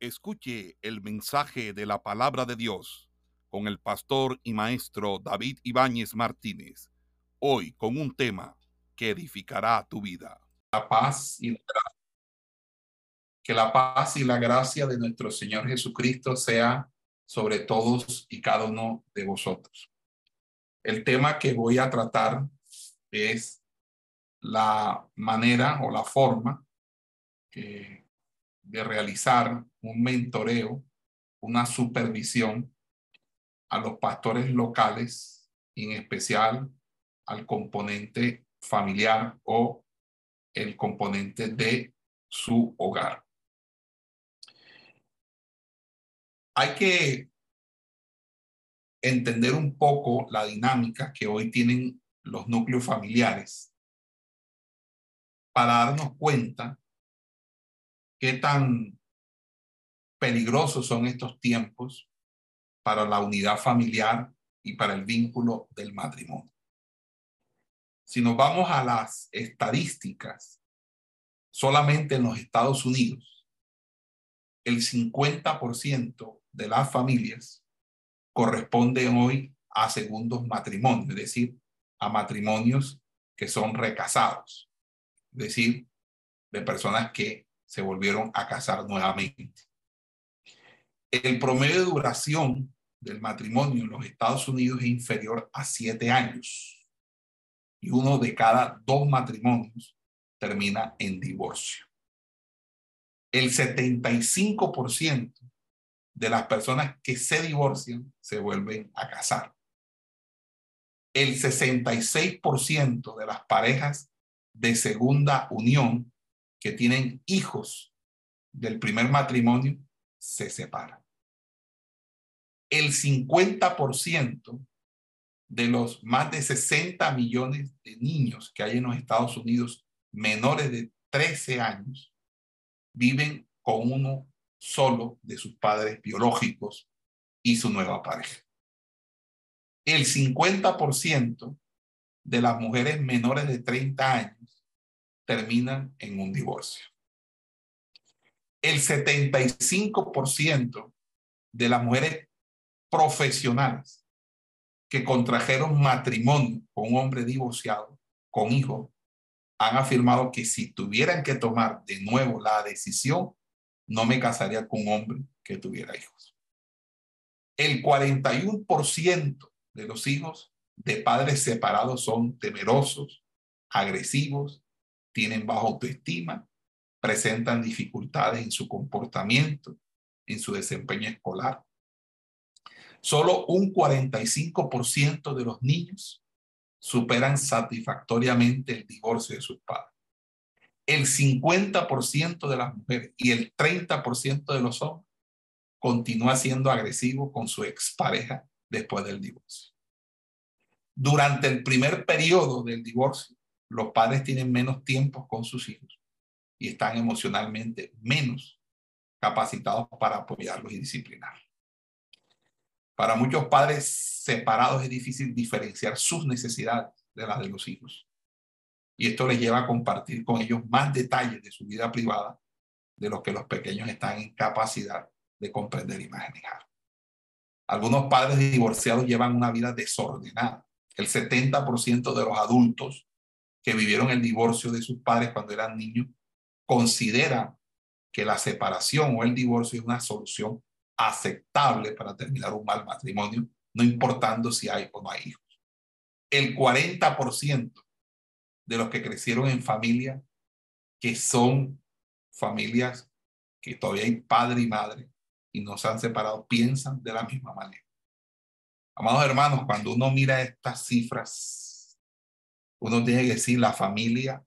Escuche el mensaje de la palabra de Dios con el pastor y maestro David Ibáñez Martínez, hoy con un tema que edificará tu vida. La paz y la gracia. Que la paz y la gracia de nuestro Señor Jesucristo sea sobre todos y cada uno de vosotros. El tema que voy a tratar es la manera o la forma que de realizar un mentoreo, una supervisión a los pastores locales, en especial al componente familiar o el componente de su hogar. Hay que entender un poco la dinámica que hoy tienen los núcleos familiares para darnos cuenta qué tan peligrosos son estos tiempos para la unidad familiar y para el vínculo del matrimonio. Si nos vamos a las estadísticas, solamente en los Estados Unidos, el 50% de las familias corresponden hoy a segundos matrimonios, es decir, a matrimonios que son recasados, es decir, de personas que se volvieron a casar nuevamente. El promedio de duración del matrimonio en los Estados Unidos es inferior a siete años y uno de cada dos matrimonios termina en divorcio. El 75% de las personas que se divorcian se vuelven a casar. El 66% de las parejas de segunda unión que tienen hijos del primer matrimonio se separan. El 50% de los más de 60 millones de niños que hay en los Estados Unidos menores de 13 años viven con uno solo de sus padres biológicos y su nueva pareja. El 50% de las mujeres menores de 30 años terminan en un divorcio. El 75% de las mujeres profesionales que contrajeron matrimonio con un hombre divorciado, con hijos, han afirmado que si tuvieran que tomar de nuevo la decisión, no me casaría con un hombre que tuviera hijos. El 41% de los hijos de padres separados son temerosos, agresivos, tienen baja autoestima, presentan dificultades en su comportamiento, en su desempeño escolar. Solo un 45% de los niños superan satisfactoriamente el divorcio de sus padres. El 50% de las mujeres y el 30% de los hombres continúa siendo agresivo con su expareja después del divorcio. Durante el primer periodo del divorcio, los padres tienen menos tiempo con sus hijos y están emocionalmente menos capacitados para apoyarlos y disciplinarlos. Para muchos padres separados es difícil diferenciar sus necesidades de las de los hijos. Y esto les lleva a compartir con ellos más detalles de su vida privada de los que los pequeños están en capacidad de comprender y manejar. Algunos padres divorciados llevan una vida desordenada. El 70% de los adultos que vivieron el divorcio de sus padres cuando eran niños, considera que la separación o el divorcio es una solución aceptable para terminar un mal matrimonio, no importando si hay o no hay hijos. El 40% de los que crecieron en familias que son familias que todavía hay padre y madre y no se han separado, piensan de la misma manera. Amados hermanos, cuando uno mira estas cifras uno tiene que decir la familia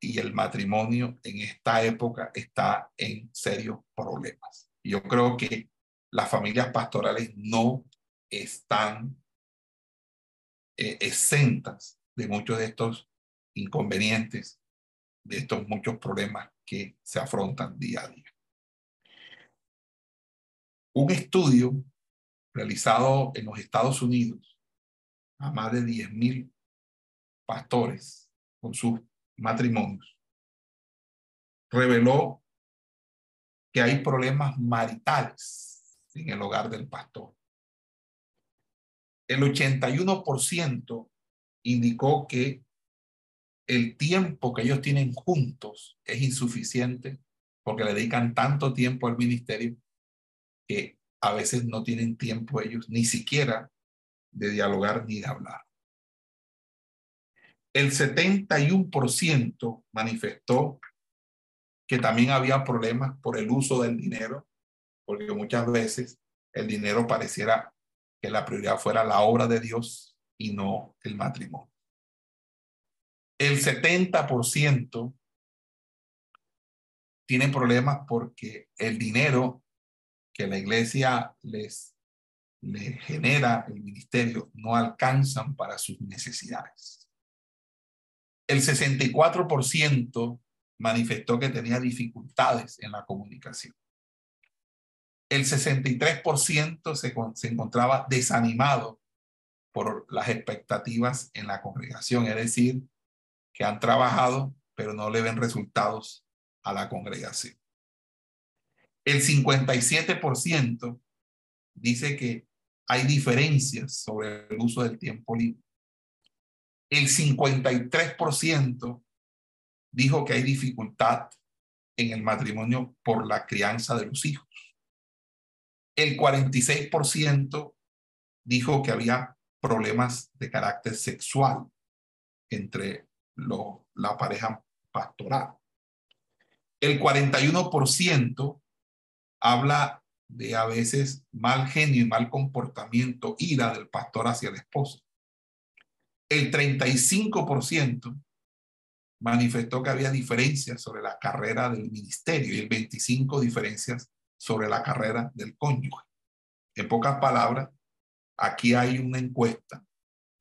y el matrimonio en esta época está en serios problemas. Yo creo que las familias pastorales no están eh, exentas de muchos de estos inconvenientes, de estos muchos problemas que se afrontan día a día. Un estudio realizado en los Estados Unidos a más de 10.000 pastores con sus matrimonios, reveló que hay problemas maritales en el hogar del pastor. El 81% indicó que el tiempo que ellos tienen juntos es insuficiente porque le dedican tanto tiempo al ministerio que a veces no tienen tiempo ellos ni siquiera de dialogar ni de hablar. El 71% manifestó que también había problemas por el uso del dinero, porque muchas veces el dinero pareciera que la prioridad fuera la obra de Dios y no el matrimonio. El 70% tiene problemas porque el dinero que la iglesia les, les genera, el ministerio, no alcanzan para sus necesidades. El 64% manifestó que tenía dificultades en la comunicación. El 63% se, se encontraba desanimado por las expectativas en la congregación, es decir, que han trabajado, pero no le ven resultados a la congregación. El 57% dice que hay diferencias sobre el uso del tiempo libre. El 53% dijo que hay dificultad en el matrimonio por la crianza de los hijos. El 46% dijo que había problemas de carácter sexual entre la pareja pastoral. El 41% habla de a veces mal genio y mal comportamiento, ira del pastor hacia el esposo. El 35% manifestó que había diferencias sobre la carrera del ministerio y el 25% diferencias sobre la carrera del cónyuge. En pocas palabras, aquí hay una encuesta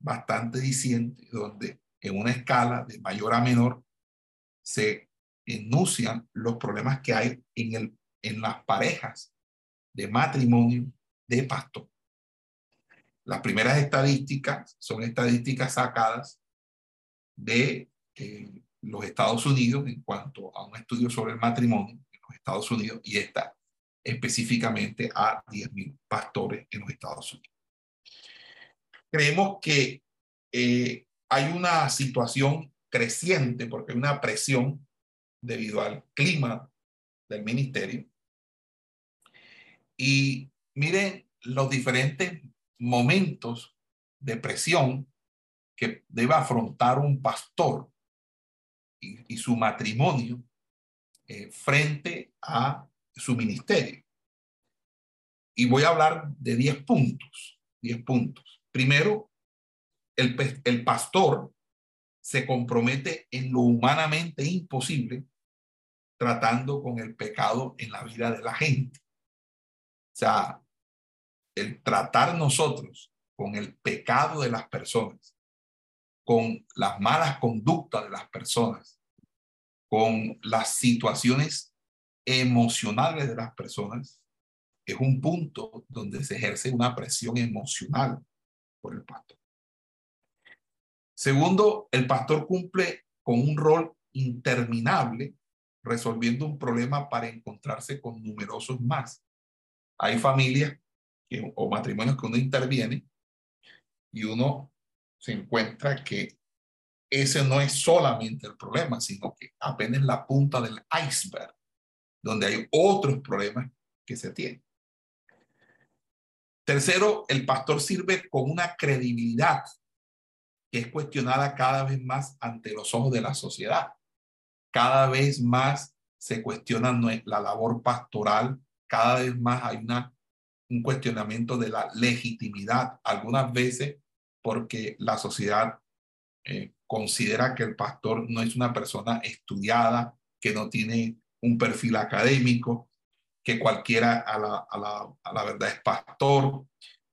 bastante diciente donde en una escala de mayor a menor se enuncian los problemas que hay en, el, en las parejas de matrimonio de pastor. Las primeras estadísticas son estadísticas sacadas de eh, los Estados Unidos en cuanto a un estudio sobre el matrimonio en los Estados Unidos y está específicamente a 10.000 pastores en los Estados Unidos. Creemos que eh, hay una situación creciente porque hay una presión debido al clima del ministerio. Y miren los diferentes momentos de presión que debe afrontar un pastor y, su matrimonio eh, frente a su ministerio. Y voy a hablar de 10 puntos, 10 puntos. Primero, el, pastor se compromete en lo humanamente imposible tratando con el pecado en la vida de la gente. O sea, el tratar nosotros con el pecado de las personas, con las malas conductas de las personas, con las situaciones emocionales de las personas, es un punto donde se ejerce una presión emocional por el pastor. Segundo, el pastor cumple con un rol interminable resolviendo un problema para encontrarse con numerosos más. Hay familias o matrimonios que uno interviene y uno se encuentra que ese no es solamente el problema, sino que apenas la punta del iceberg, donde hay otros problemas que se tienen. Tercero, el pastor sirve con una credibilidad que es cuestionada cada vez más ante los ojos de la sociedad. Cada vez más se cuestiona la labor pastoral, cada vez más hay una, un cuestionamiento de la legitimidad, algunas veces porque la sociedad eh, considera que el pastor no es una persona estudiada, que no tiene un perfil académico, que cualquiera a la, a la, a la verdad es pastor,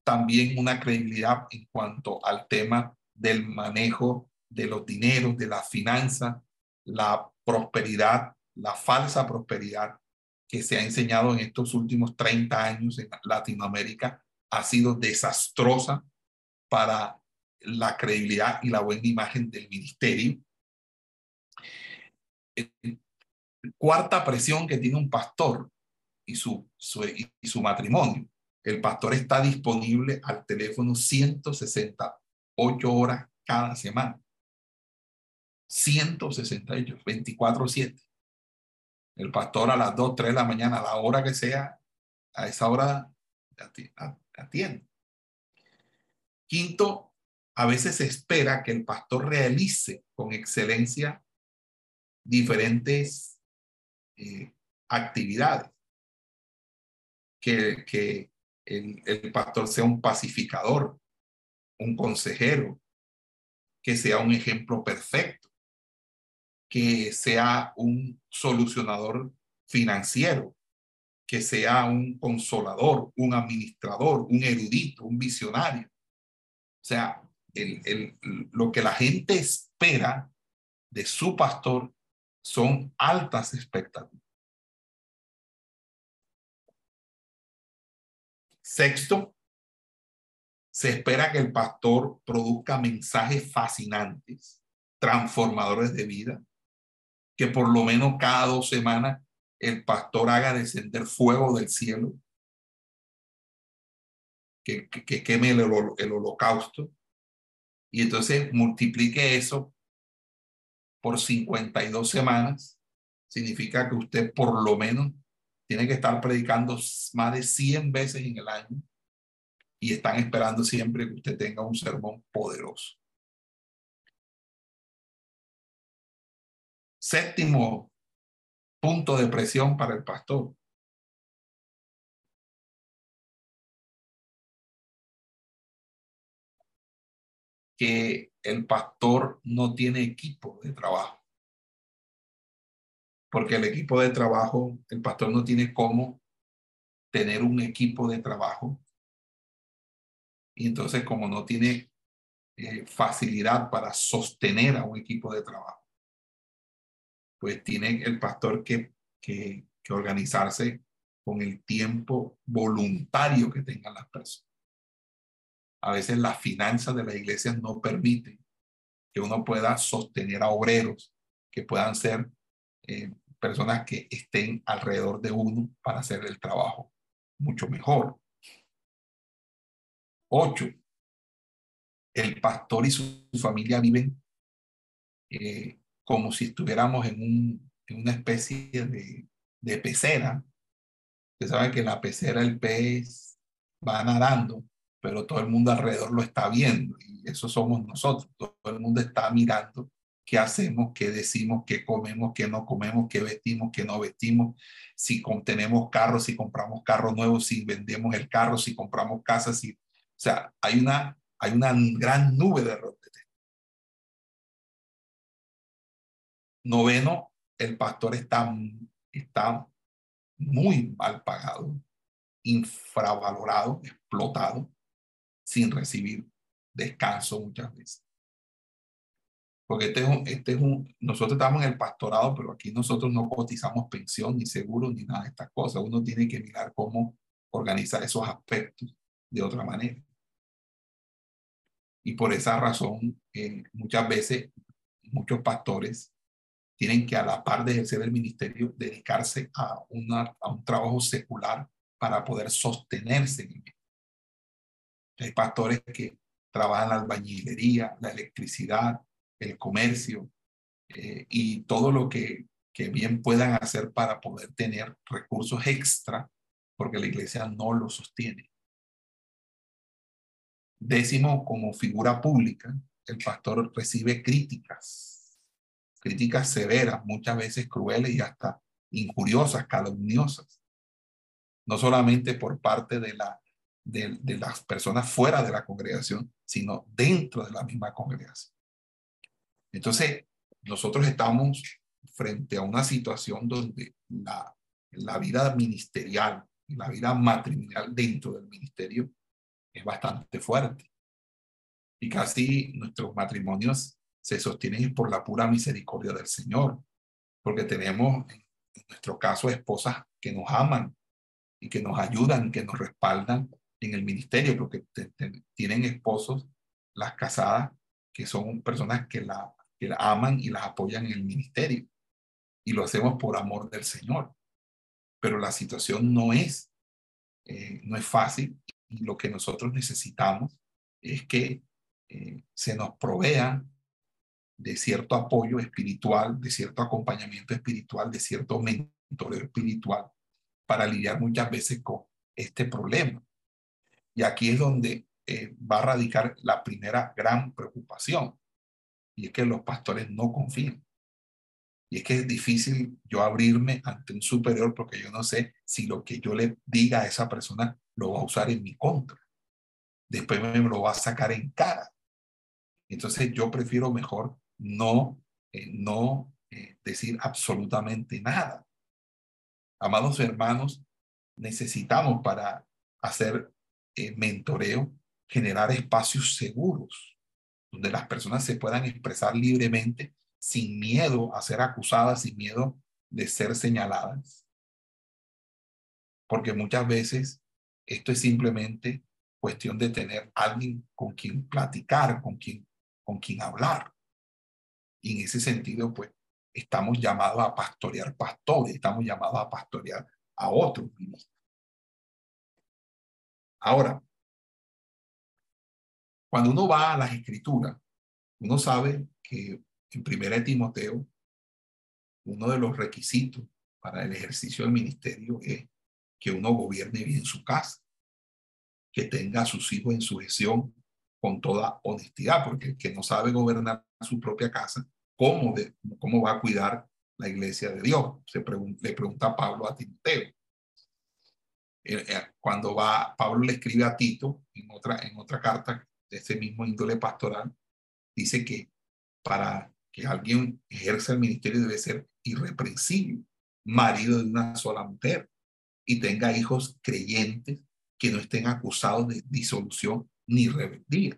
también una credibilidad en cuanto al tema del manejo de los dineros, de la finanza, la prosperidad, la falsa prosperidad que se ha enseñado en estos últimos 30 años en Latinoamérica ha sido desastrosa para la credibilidad y la buena imagen del ministerio. Cuarta presión que tiene un pastor y su, su, y su matrimonio, el pastor está disponible al teléfono 168 horas cada semana. 168, 24-7. El pastor a las 2, 3 de la mañana, a la hora que sea, a esa hora atiende. Quinto, a veces se espera que el pastor realice con excelencia diferentes eh, actividades. Que, que el, el pastor sea un pacificador, un consejero, que sea un ejemplo perfecto, que sea un solucionador financiero, que sea un consolador, un administrador, un erudito, un visionario. O sea, el, el, lo que la gente espera de su pastor son altas expectativas. Sexto, se espera que el pastor produzca mensajes fascinantes, transformadores de vida, que por lo menos cada dos semanas el pastor haga descender fuego del cielo, que, que, queme el, el holocausto, y entonces multiplique eso por 52 semanas, significa que usted por lo menos tiene que estar predicando más de 100 veces en el año y están esperando siempre que usted tenga un sermón poderoso. Séptimo punto de presión para el pastor. Que el pastor no tiene equipo de trabajo. Porque el equipo de trabajo, el pastor no tiene cómo tener un equipo de trabajo y entonces, como no tiene eh, facilidad para sostener a un equipo de trabajo, pues tiene el pastor que, que, organizarse con el tiempo voluntario que tengan las personas. A veces las finanzas de la iglesia no permiten que uno pueda sostener a obreros que puedan ser eh, personas que estén alrededor de uno para hacer el trabajo mucho mejor. Ocho, el pastor y su familia viven eh, como si estuviéramos en, un, en una especie de, de pecera. Usted sabe que la pecera el pez va nadando, pero todo el mundo alrededor lo está viendo y eso somos nosotros. Todo el mundo está mirando qué hacemos, qué decimos, qué comemos, qué no comemos, qué vestimos, qué no vestimos, si tenemos carros, si compramos carros nuevos, si vendemos el carro, si compramos casas, si o sea, hay una, hay una gran nube de Noveno, el pastor está, está muy mal pagado, infravalorado, explotado, sin recibir descanso muchas veces. Porque este es un, este es un, nosotros estamos en el pastorado, pero aquí nosotros no cotizamos pensión, ni seguro, ni nada de estas cosas. Uno tiene que mirar cómo organizar esos aspectos de otra manera. Y por esa razón, eh, muchas veces, muchos pastores tienen que a la par de ejercer el ministerio, dedicarse a, una, a un trabajo secular para poder sostenerse en Hay pastores que trabajan la albañilería, la electricidad, el comercio eh, y todo lo que, que bien puedan hacer para poder tener recursos extra, porque la iglesia no lo sostiene. Décimo, como figura pública, el pastor recibe críticas, críticas severas, muchas veces crueles y hasta injuriosas, calumniosas. No solamente por parte de, la, de, las personas fuera de la congregación, sino dentro de la misma congregación. Entonces, nosotros estamos frente a una situación donde la, la vida ministerial y la vida matrimonial dentro del ministerio es bastante fuerte. Y casi nuestros matrimonios se sostienen por la pura misericordia del Señor, porque tenemos en nuestro caso esposas que nos aman y que nos ayudan, que nos respaldan en el ministerio, porque tienen esposos, las casadas, que son personas que la, que la aman y las apoyan en el ministerio. Y lo hacemos por amor del Señor. pero la situación no es, eh, no es fácil y lo que nosotros necesitamos es que eh, se nos provea de cierto apoyo espiritual, de cierto acompañamiento espiritual, de cierto mentoreo espiritual para lidiar muchas veces con este problema. Y aquí es donde eh, va a radicar la primera gran preocupación, y es que los pastores no confían. Y es que es difícil yo abrirme ante un superior porque yo no sé si lo que yo le diga a esa persona lo va a usar en mi contra. Después me lo va a sacar en cara. Entonces yo prefiero mejor no, eh, no eh, decir absolutamente nada. Amados hermanos, necesitamos para hacer eh, mentoreo generar espacios seguros donde las personas se puedan expresar libremente sin miedo a ser acusadas, sin miedo de ser señaladas. Porque muchas veces esto es simplemente cuestión de tener alguien con quien platicar, con quien, con quien hablar. Y en ese sentido, pues, estamos llamados a pastorear pastores, estamos llamados a pastorear a otros ministros. Ahora, cuando uno va a las escrituras, uno sabe que en primera Timoteo, uno de los requisitos para el ejercicio del ministerio es que uno gobierne bien su casa, que tenga a sus hijos en sujeción con toda honestidad, porque el que no sabe gobernar su propia casa, ¿cómo, cómo va a cuidar la iglesia de Dios? Se le pregunta Pablo a Timoteo. Eh, eh, cuando va, Pablo le escribe a Tito en otra, en otra carta de ese mismo índole pastoral, dice que para que alguien ejerza el ministerio debe ser irreprensible, marido de una sola mujer y tenga hijos creyentes que no estén acusados de disolución ni rebeldía.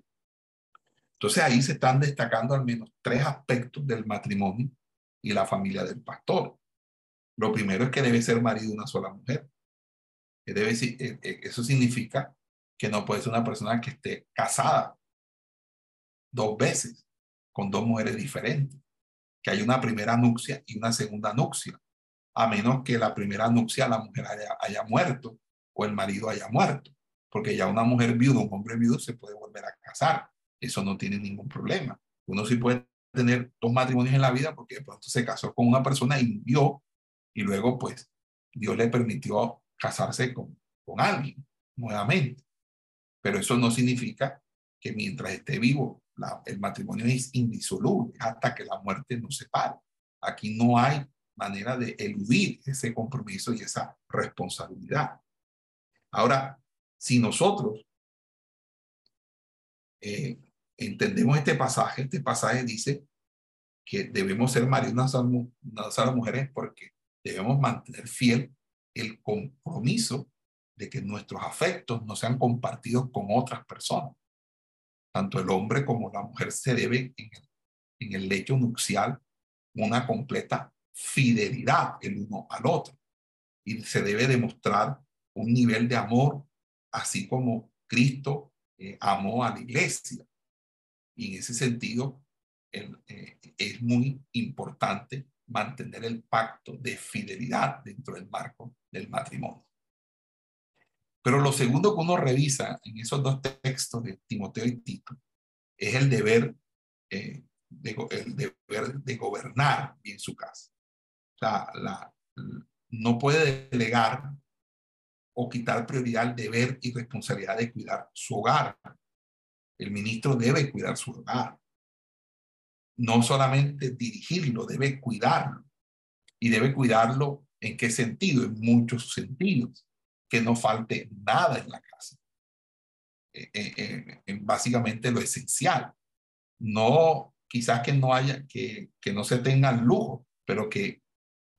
Entonces ahí se están destacando al menos tres aspectos del matrimonio y la familia del pastor. Lo primero es que debe ser marido de una sola mujer. eh, eh, eso significa que no puede ser una persona que esté casada dos veces con dos mujeres diferentes, que hay una primera nupcia y una segunda nupcia, a menos que la primera nupcia la mujer haya, haya muerto o el marido haya muerto, porque ya una mujer viuda, un hombre viudo se puede volver a casar, eso no tiene ningún problema. Uno sí puede tener dos matrimonios en la vida porque de pronto se casó con una persona y murió y luego pues Dios le permitió casarse con, con alguien nuevamente. Pero eso no significa que mientras esté vivo el matrimonio es indisoluble hasta que la muerte nos separe. Aquí no hay manera de eludir ese compromiso y esa responsabilidad. Ahora, si nosotros eh, entendemos este pasaje, este pasaje dice que debemos ser maridos a las mujeres porque debemos mantener fiel el compromiso de que nuestros afectos no sean compartidos con otras personas tanto el hombre como la mujer se debe en el, en el lecho nupcial una completa fidelidad el uno al otro. Y se debe demostrar un nivel de amor, así como Cristo eh, amó a la iglesia. Y en ese sentido, eh, es muy importante mantener el pacto de fidelidad dentro del marco del matrimonio. Pero lo segundo que uno revisa en esos dos textos de Timoteo y Tito es el deber, eh, de, gobernar bien su casa. O sea, la, no puede delegar o quitar prioridad al deber y responsabilidad de cuidar su hogar. El ministro debe cuidar su hogar. No solamente dirigirlo, debe cuidarlo. Y debe cuidarlo en qué sentido? En muchos sentidos que no falte nada en la casa. Eh, eh, eh, básicamente lo esencial. No, quizás que no haya, que, que no se tengan lujo, pero que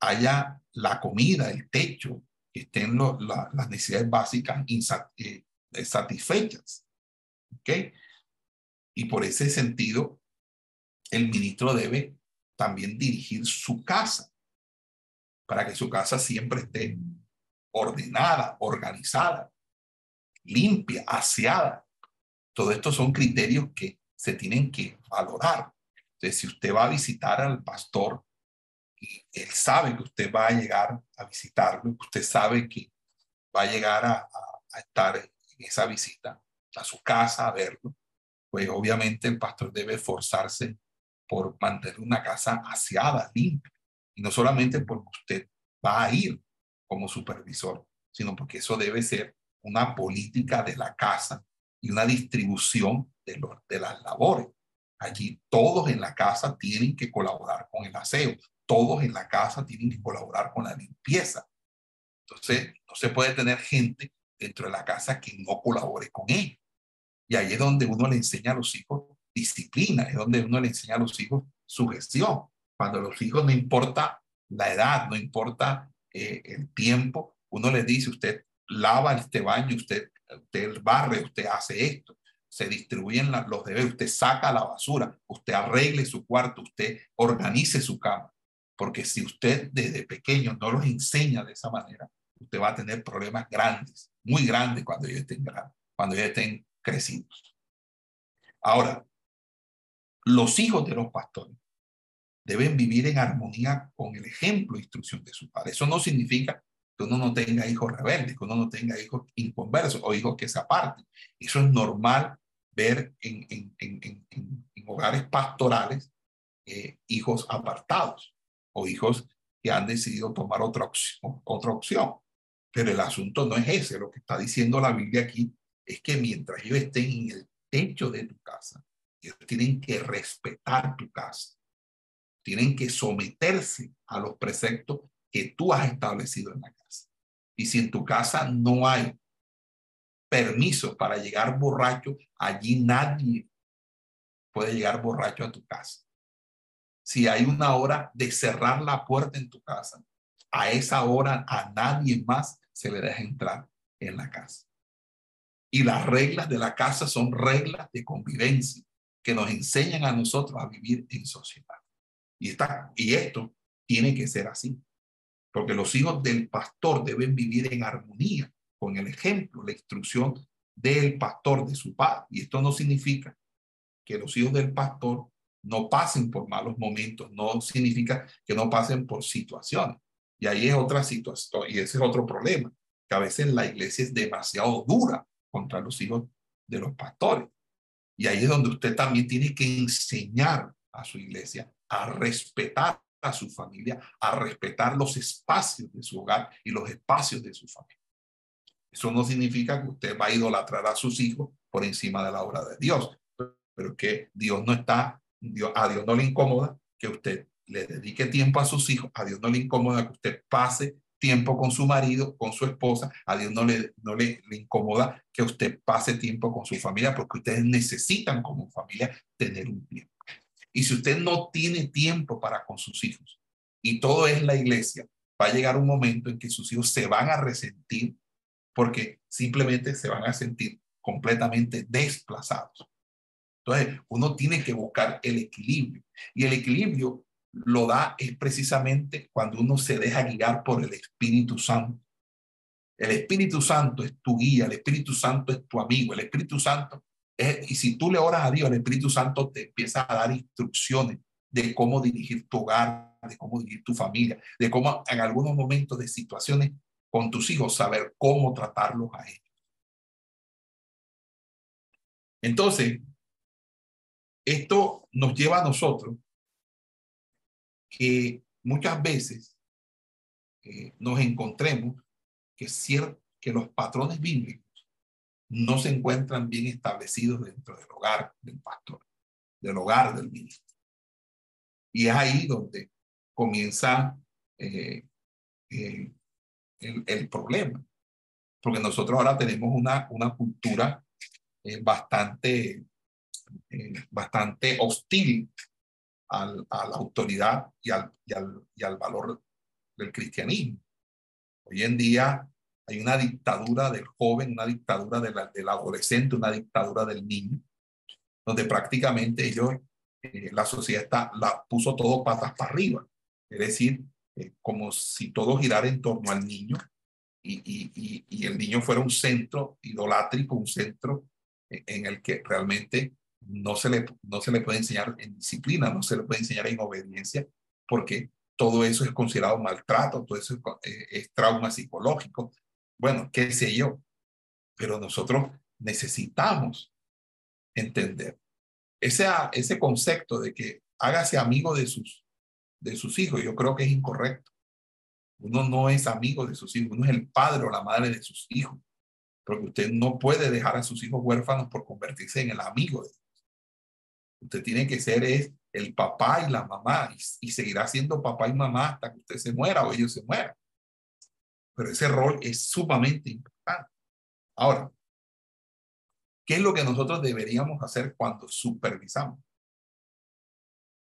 haya la comida, el techo, que estén las necesidades básicas satisfechas. ¿Ok? Y por ese sentido, el ministro debe también dirigir su casa para que su casa siempre esté ordenada, organizada, limpia, aseada. Todo esto son criterios que se tienen que valorar. Entonces, si usted va a visitar al pastor él sabe que usted va a llegar a visitarlo, usted sabe que va a llegar a, estar en esa visita a su casa a verlo, pues obviamente el pastor debe esforzarse por mantener una casa aseada, limpia, y no solamente porque usted va a ir como supervisor, sino porque eso debe ser una política de la casa y una distribución de las labores. Allí todos en la casa tienen que colaborar con el aseo, todos en la casa tienen que colaborar con la limpieza. Entonces, no se puede tener gente dentro de la casa que no colabore con él. Y ahí es donde uno le enseña a los hijos disciplina, es donde uno le enseña a los hijos su gestión. Cuando los hijos no importa la edad, no importa eh, el tiempo, uno les dice, usted lava este baño, usted, usted barre, usted hace esto, se distribuyen los deberes, usted saca la basura, usted arregle su cuarto, usted organice su cama. Porque si usted desde pequeño no los enseña de esa manera, usted va a tener problemas grandes, muy grandes cuando ellos estén grandes, cuando ellos estén crecidos. Ahora, los hijos de los pastores deben vivir en armonía con el ejemplo e instrucción de su padre. Eso no significa que uno no tenga hijos rebeldes, que uno no tenga hijos inconversos o hijos que se aparten. Eso es normal ver en, hogares pastorales eh, hijos apartados o hijos que han decidido tomar otra opción, otra opción. Pero el asunto no es ese. Lo que está diciendo la Biblia aquí es que mientras ellos estén en el techo de tu casa, ellos tienen que respetar tu casa. Tienen que someterse a los preceptos que tú has establecido en la casa. Y si en tu casa no hay permiso para llegar borracho, allí nadie puede llegar borracho a tu casa. Si hay una hora de cerrar la puerta en tu casa, a esa hora a nadie más se le deja entrar en la casa. Y las reglas de la casa son reglas de convivencia que nos enseñan a nosotros a vivir en sociedad. Y, está, y esto tiene que ser así, porque los hijos del pastor deben vivir en armonía con el ejemplo, la instrucción del pastor, de su padre. Y esto no significa que los hijos del pastor no pasen por malos momentos, no significa que no pasen por situaciones. Y ahí es otra situación, y ese es otro problema, que a veces la iglesia es demasiado dura contra los hijos de los pastores. Y ahí es donde usted también tiene que enseñar a su iglesia a respetar a su familia, a respetar los espacios de su hogar y los espacios de su familia. Eso no significa que usted va a idolatrar a sus hijos por encima de la obra de Dios, pero que Dios no está, A Dios no le incomoda que usted le dedique tiempo a sus hijos, a Dios no le incomoda que usted pase tiempo con su marido, con su esposa, a Dios no le, no le, incomoda que usted pase tiempo con su familia porque ustedes necesitan como familia tener un tiempo. Y si usted no tiene tiempo para con sus hijos y todo es la iglesia, va a llegar un momento en que sus hijos se van a resentir porque simplemente se van a sentir completamente desplazados. Entonces, uno tiene que buscar el equilibrio y el equilibrio lo da es precisamente cuando uno se deja guiar por el Espíritu Santo. El Espíritu Santo es tu guía, el Espíritu Santo es tu amigo, el Espíritu Santo es, y si tú le oras a Dios, el Espíritu Santo te empieza a dar instrucciones de cómo dirigir tu hogar, de cómo dirigir tu familia, de cómo en algunos momentos de situaciones con tus hijos saber cómo tratarlos a ellos. Entonces, esto nos lleva a nosotros que muchas veces eh, nos encontremos que, que los patrones bíblicos no se encuentran bien establecidos dentro del hogar del pastor, del hogar del ministro. Y es ahí donde comienza eh, eh, el, el, problema, porque nosotros ahora tenemos una, una cultura bastante, bastante hostil al, a la autoridad y al, y, al, y al valor del cristianismo. Hoy en día hay una dictadura del joven, una dictadura de la, del adolescente, una dictadura del niño, donde prácticamente ellos, eh, la sociedad está, la puso todo patas para arriba. Es decir, eh, como si todo girara en torno al niño y, y, y, el niño fuera un centro idolátrico, un centro en el que realmente no se, le, no se le puede enseñar en disciplina, no se le puede enseñar en obediencia, porque todo eso es considerado maltrato, todo eso es, eh, es trauma psicológico. Bueno, qué sé yo. Pero nosotros necesitamos entender ese, ese concepto de que hágase amigo de sus, de sus hijos, yo creo que es incorrecto. Uno no es amigo de sus hijos, uno es el padre o la madre de sus hijos. Porque usted no puede dejar a sus hijos huérfanos por convertirse en el amigo de ellos. Usted tiene que ser es el papá y la mamá y, seguirá siendo papá y mamá hasta que usted se muera o ellos se mueran. Pero ese rol es sumamente importante. Ahora, ¿qué es lo que nosotros deberíamos hacer cuando supervisamos?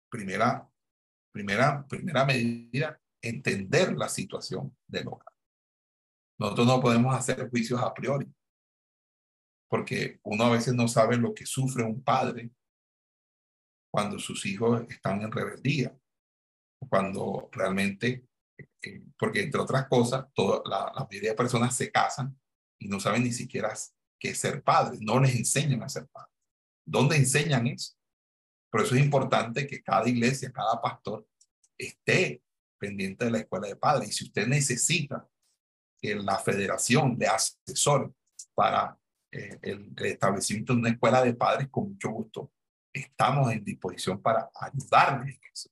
Primera, primera, primera medida, entender la situación del hogar. Nosotros no podemos hacer juicios a priori, porque uno a veces no sabe lo que sufre un padre cuando sus hijos están en rebeldía, cuando realmente, eh, porque entre otras cosas, toda la, la, mayoría de personas se casan y no saben ni siquiera qué es ser padres, no les enseñan a ser padres. ¿Dónde enseñan eso? Por eso es importante que cada iglesia, cada pastor esté pendiente de la escuela de padres. Y si usted necesita que la federación de asesor para eh, el, establecimiento de una escuela de padres, con mucho gusto estamos en disposición para ayudarles en eso.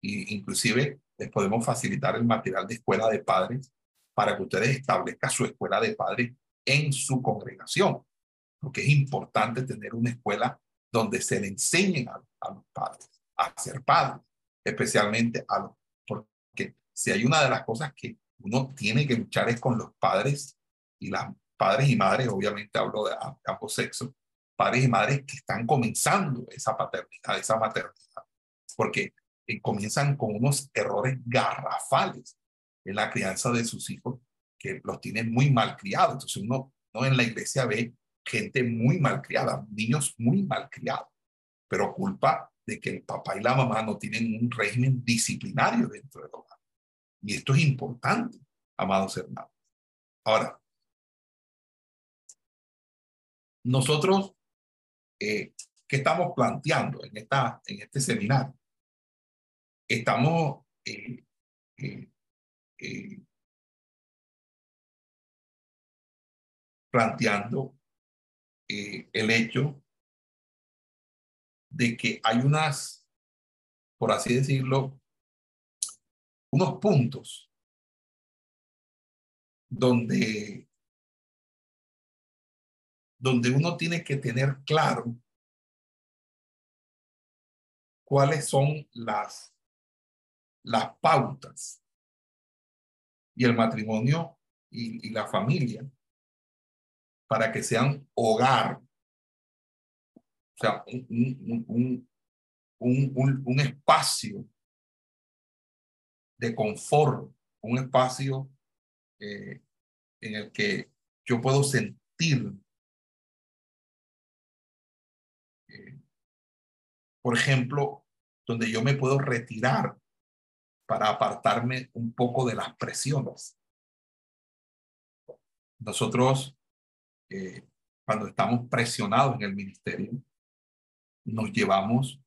Y inclusive les podemos facilitar el material de escuela de padres para que ustedes establezcan su escuela de padres en su congregación, porque es importante tener una escuela donde se le enseñen a, a los padres a ser padres, especialmente a los, porque si hay una de las cosas que uno tiene que luchar es con los padres y las padres y madres, obviamente hablo de ambos sexos, padres y madres que están comenzando esa paternidad, esa maternidad, porque eh, comienzan con unos errores garrafales en la crianza de sus hijos que los tienen muy mal criados. Entonces uno, no en la iglesia ve gente muy mal criada, niños muy mal criados, pero culpa de que el papá y la mamá no tienen un régimen disciplinario dentro del hogar. Y esto es importante, amados hermanos. Ahora, nosotros, eh, ¿qué estamos planteando en, esta, en este seminario? Estamos eh, eh, eh planteando el hecho de que hay unas, por así decirlo, unos puntos donde, donde uno tiene que tener claro cuáles son las, las pautas y el matrimonio y, la familia para que sean hogar. O sea, un, un, un, un espacio de confort, un espacio eh, en el que yo puedo sentir, por ejemplo, donde yo me puedo retirar para apartarme un poco de las presiones. Nosotros cuando estamos presionados en el ministerio, nos llevamos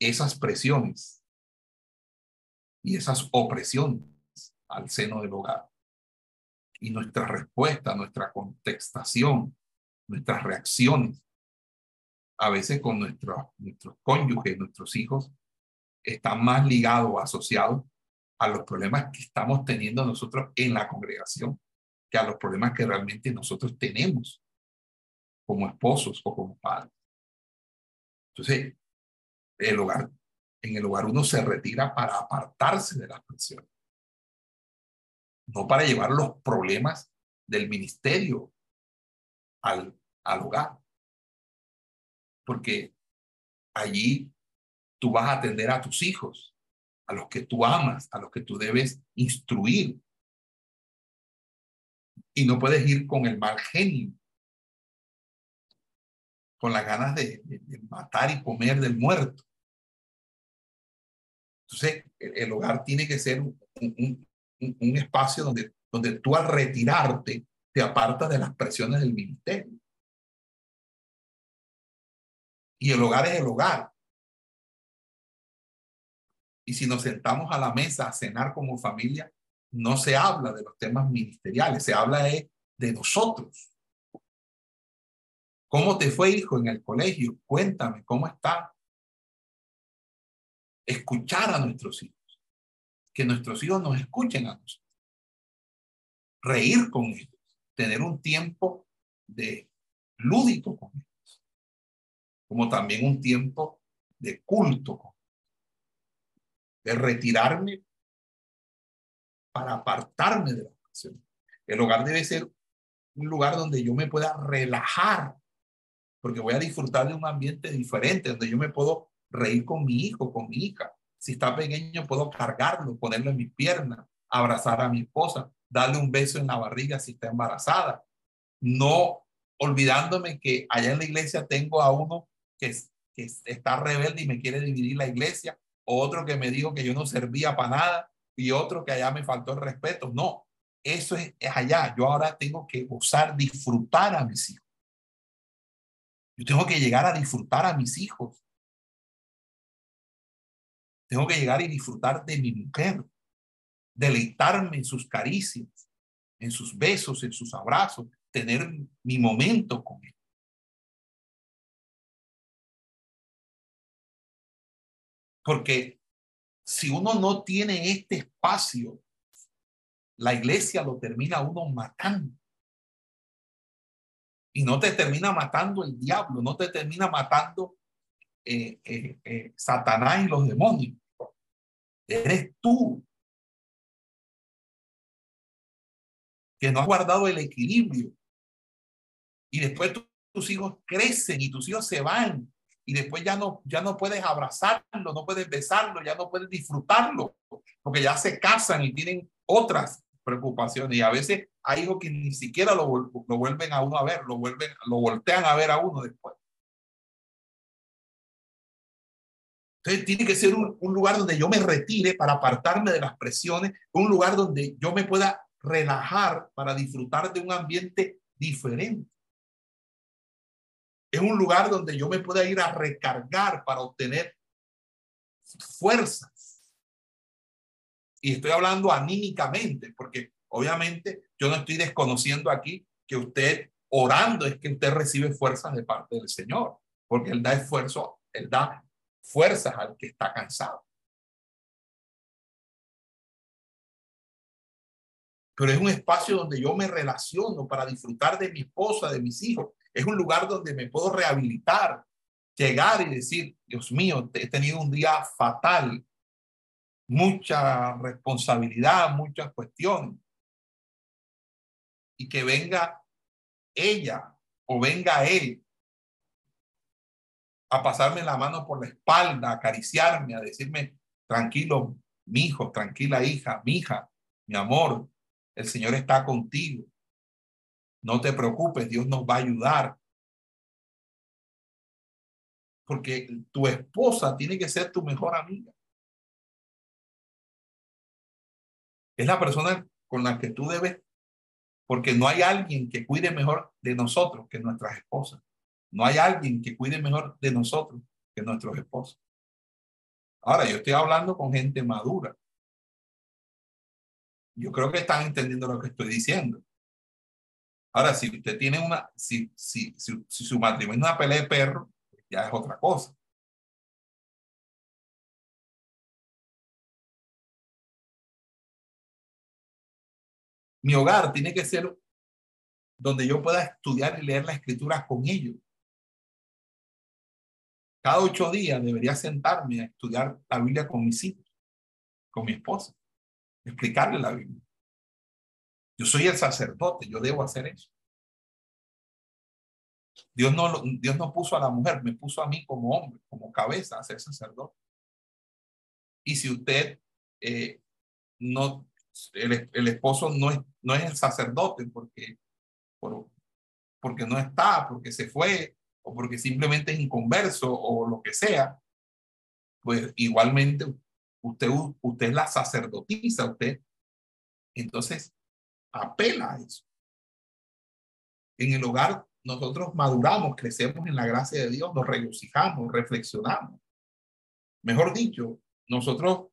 esas presiones y esas opresiones al seno del hogar. Y nuestra respuesta, nuestra contestación, nuestras reacciones, a veces con nuestros, nuestros cónyuges, nuestros hijos, están más ligados o asociados a los problemas que estamos teniendo nosotros en la congregación que a los problemas que realmente nosotros tenemos como esposos o como padres. Entonces, el hogar, en el hogar uno se retira para apartarse de las presiones, no para llevar los problemas del ministerio al, al hogar. Porque allí tú vas a atender a tus hijos, a los que tú amas, a los que tú debes instruir. Y no puedes ir con el mal genio con las ganas de, matar y comer del muerto. Entonces, el, hogar tiene que ser un, un, espacio donde, donde tú al retirarte te apartas de las presiones del ministerio. Y el hogar es el hogar. Y si nos sentamos a la mesa a cenar como familia, no se habla de los temas ministeriales, se habla de, de nosotros. ¿Cómo te fue, hijo, en el colegio? Cuéntame, ¿cómo está? Escuchar a nuestros hijos. Que nuestros hijos nos escuchen a nosotros. Reír con ellos. Tener un tiempo de lúdico con ellos. Como también un tiempo de culto de retirarme para apartarme de la oración. El hogar debe ser un lugar donde yo me pueda relajar, porque voy a disfrutar de un ambiente diferente, donde yo me puedo reír con mi hijo, con mi hija. Si está pequeño, puedo cargarlo, ponerlo en mi pierna, abrazar a mi esposa, darle un beso en la barriga si está embarazada. No olvidándome que allá en la iglesia tengo a uno que, está rebelde y me quiere dividir la iglesia otro que me dijo que yo no servía para nada y otro que allá me faltó el respeto. No, eso es, allá. Yo ahora tengo que gozar, disfrutar a mis hijos. Yo tengo que llegar a disfrutar a mis hijos. Tengo que llegar y disfrutar de mi mujer, deleitarme en sus caricias, en sus besos, en sus abrazos, tener mi momento con él. Porque si uno no tiene este espacio, la iglesia lo termina uno matando. Y no te termina matando el diablo, no te termina matando eh, eh, eh, Satanás y los demonios. Eres tú que no has guardado el equilibrio. Y después tus hijos crecen y tus hijos se van y después ya no, ya no puedes abrazarlo, no puedes besarlo, ya no puedes disfrutarlo, porque ya se casan y tienen otras preocupaciones. Y a veces hay hijos que ni siquiera lo, lo vuelven a uno a ver, lo, vuelven, lo voltean a ver a uno después. Entonces tiene que ser un, un, lugar donde yo me retire para apartarme de las presiones, un lugar donde yo me pueda relajar para disfrutar de un ambiente diferente. Es un lugar donde yo me pueda ir a recargar para obtener fuerzas. Y estoy hablando anímicamente, porque obviamente yo no estoy desconociendo aquí que usted orando es que usted recibe fuerzas de parte del Señor, porque Él da esfuerzo, Él da fuerzas al que está cansado. Pero es un espacio donde yo me relaciono para disfrutar de mi esposa, de mis hijos, es un lugar donde me puedo rehabilitar, llegar y decir, Dios mío, he tenido un día fatal, mucha responsabilidad, muchas cuestiones. Y que venga ella o venga él a pasarme la mano por la espalda, a acariciarme, a decirme, tranquilo, mi hijo, tranquila hija, mi hija, mi amor, el Señor está contigo. No te preocupes, Dios nos va a ayudar. Porque tu esposa tiene que ser tu mejor amiga. Es la persona con la que tú debes, porque no hay alguien que cuide mejor de nosotros que nuestras esposas. No hay alguien que cuide mejor de nosotros que nuestros esposos. Ahora, yo estoy hablando con gente madura. Yo creo que están entendiendo lo que estoy diciendo. Ahora, si usted tiene una, si, si, si, su matrimonio es una pelea de perro, ya es otra cosa. Mi hogar tiene que ser donde yo pueda estudiar y leer la escritura con ellos. Cada ocho días debería sentarme a estudiar la Biblia con mis hijos, con mi esposa, explicarle la Biblia. Yo soy el sacerdote, yo debo hacer eso. Dios no, Dios no puso a la mujer, me puso a mí como hombre, como cabeza a ser sacerdote. Y si usted eh, no, el, el, esposo no es, no es el sacerdote porque, por, porque no está, porque se fue, o porque simplemente es inconverso, o lo que sea, pues igualmente usted, usted es la sacerdotisa, usted. Entonces, apela a eso. En el hogar nosotros maduramos, crecemos en la gracia de Dios, nos regocijamos, reflexionamos. Mejor dicho, nosotros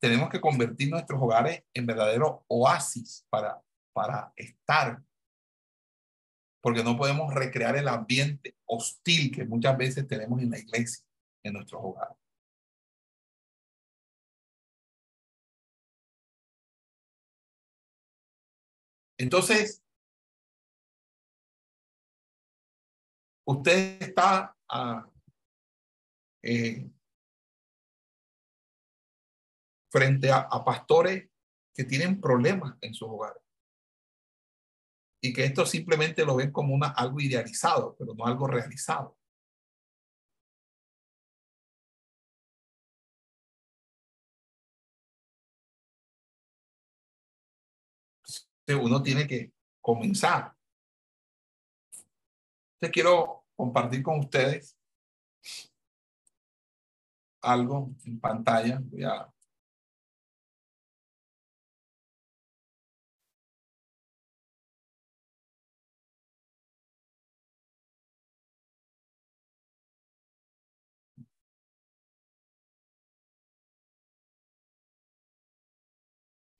tenemos que convertir nuestros hogares en verdaderos oasis para, para estar. Porque no podemos recrear el ambiente hostil que muchas veces tenemos en la iglesia, en nuestros hogares. Entonces, usted está ah, eh, frente a, pastores que tienen problemas en sus hogares. Y que esto simplemente lo ven como una, algo idealizado, pero no algo realizado. Uno tiene que comenzar. Te quiero compartir con ustedes algo en pantalla. Voy a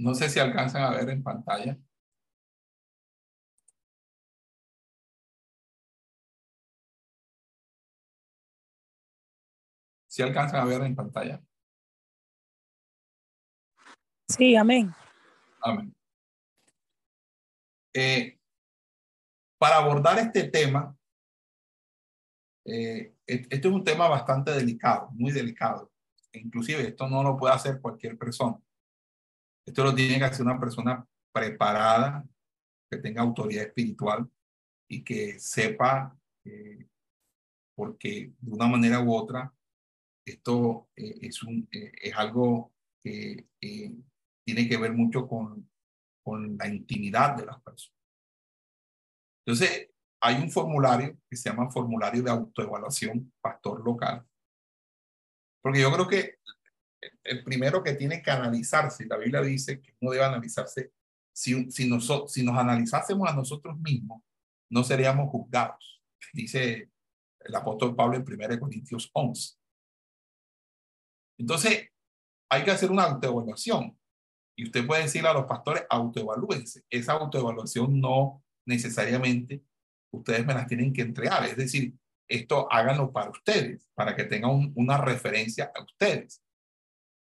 No sé si alcanzan a ver en pantalla. Si alcanzan a ver en pantalla. Sí, amén. Amén. Eh, para abordar este tema, eh, este es un tema bastante delicado, muy delicado. Inclusive esto no lo puede hacer cualquier persona. Esto lo tiene que hacer una persona preparada, que tenga autoridad espiritual y que sepa, eh, porque de una manera u otra, esto eh, es, un, eh, es algo que tiene que ver mucho con, con la intimidad de las personas. Entonces, hay un formulario que se llama formulario de autoevaluación pastor local, porque yo creo que el primero que tiene que analizarse, la Biblia dice que uno debe analizarse, si, si, nosotros, si nos analizásemos a nosotros mismos, no seríamos juzgados, dice el apóstol Pablo en 1 Corintios 11. Entonces, hay que hacer una autoevaluación. Y usted puede decirle a los pastores, autoevalúense. Esa autoevaluación no necesariamente ustedes me las tienen que entregar. Es decir, esto háganlo para ustedes, para que tengan una referencia a ustedes.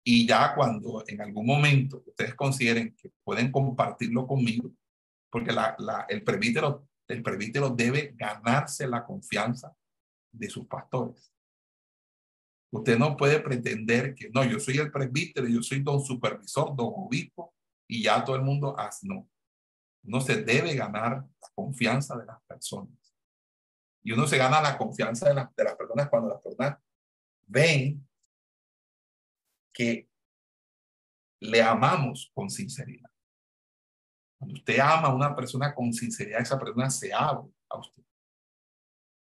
Y ya cuando en algún momento ustedes consideren que pueden compartirlo conmigo, porque el, presbítero, el presbítero debe ganarse la confianza de sus pastores. Usted no puede pretender que, no, yo soy el presbítero, yo soy don supervisor, don obispo, y ya todo el mundo hace, no. Uno se debe ganar la confianza de las personas. Y uno se gana la confianza de, de las personas cuando las personas ven que le amamos con sinceridad. Cuando usted ama a una persona con sinceridad, esa persona se abre a usted.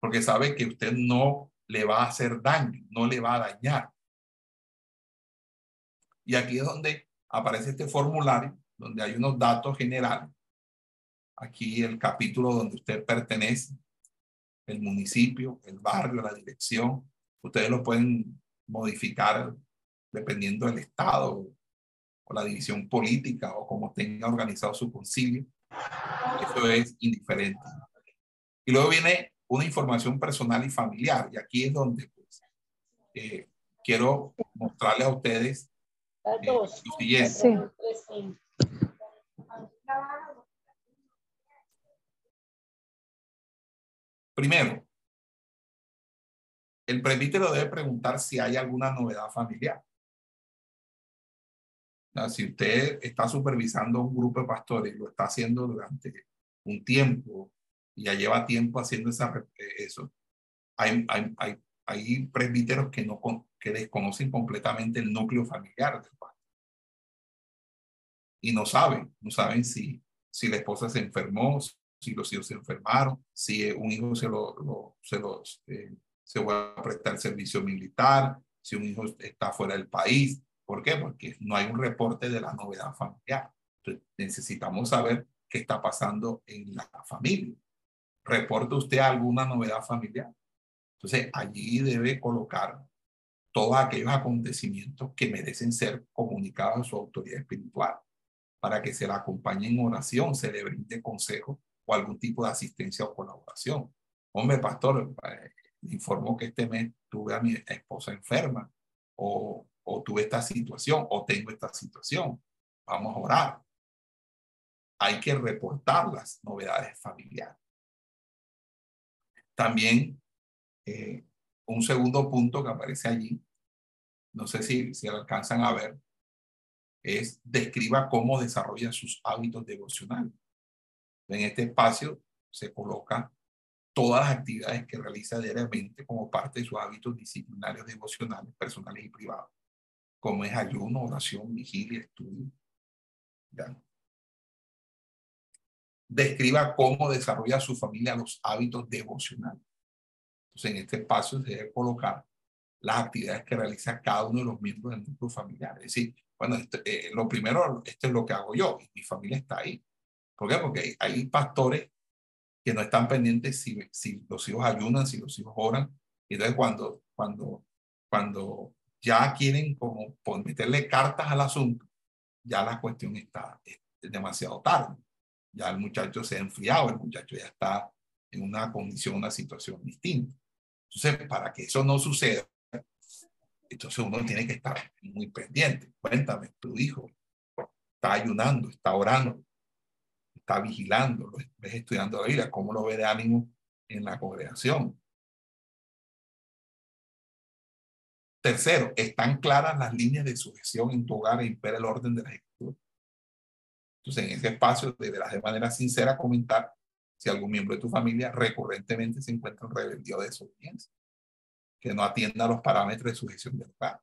Porque sabe que usted no le va a hacer daño, no le va a dañar. Y aquí es donde aparece este formulario, donde hay unos datos generales. Aquí el capítulo donde usted pertenece, el municipio, el barrio, la dirección. Ustedes lo pueden modificar dependiendo del estado o la división política o cómo tenga organizado su concilio. Eso es indiferente. Y luego viene una información personal y familiar. Y aquí es donde pues, eh, quiero mostrarles a ustedes eh, lo siguiente. Primero, el presbítero debe preguntar si hay alguna novedad familiar. Si usted está supervisando un grupo de pastores y lo está haciendo durante un tiempo ya lleva tiempo haciendo esa, eh, eso, hay, hay, hay, hay presbíteros que, no, que desconocen completamente el núcleo familiar del pastor. Y no saben, no saben si, si la esposa se enfermó, si los hijos se enfermaron, si un hijo se lo, lo se los eh, se va a prestar servicio militar, si un hijo está fuera del país, ¿Por qué? Porque no hay un reporte de la novedad familiar. Entonces, necesitamos saber qué está pasando en la familia. ¿Reporta usted alguna novedad familiar? Entonces, allí debe colocar todos aquellos acontecimientos que merecen ser comunicados a su autoridad espiritual, para que se la acompañe en oración, se le brinde consejo o algún tipo de asistencia o colaboración. Hombre, pastor, eh, informó que este mes tuve a mi esposa enferma o, o tuve esta situación o tengo esta situación. Vamos a orar. Hay que reportar las novedades familiares. También eh, un segundo punto que aparece allí, no sé si, si alcanzan a ver, es describa cómo desarrolla sus hábitos devocionales. En este espacio se coloca todas las actividades que realiza diariamente como parte de sus hábitos disciplinarios devocionales, personales y privados, como es ayuno, oración, vigilia, estudio. Describa cómo desarrolla su familia los hábitos devocionales. Entonces, en este espacio se debe colocar las actividades que realiza cada uno de los miembros del grupo familiar. Es decir, bueno, este, eh, lo primero, esto es lo que hago yo y mi familia está ahí. ¿Por qué? Porque hay pastores que no están pendientes si, si los hijos ayunan, si los hijos oran. Y entonces cuando, cuando, cuando ya quieren como meterle cartas al asunto, ya la cuestión está es demasiado tarde. Ya el muchacho se ha enfriado, el muchacho ya está en una condición, una situación distinta. Entonces, para que eso no suceda, entonces uno tiene que estar muy pendiente. Cuéntame, tu hijo está ayunando, está orando, está vigilando, lo ves estudiando la Biblia, cómo lo ve de ánimo en la congregación. Tercero, están claras las líneas de sujeción en tu hogar e impera el orden de la escritura. Entonces, en ese espacio deberás de manera sincera comentar si algún miembro de tu familia recurrentemente se encuentra en rebeldía o desobediencia, que no atienda a los parámetros de sujeción del hogar.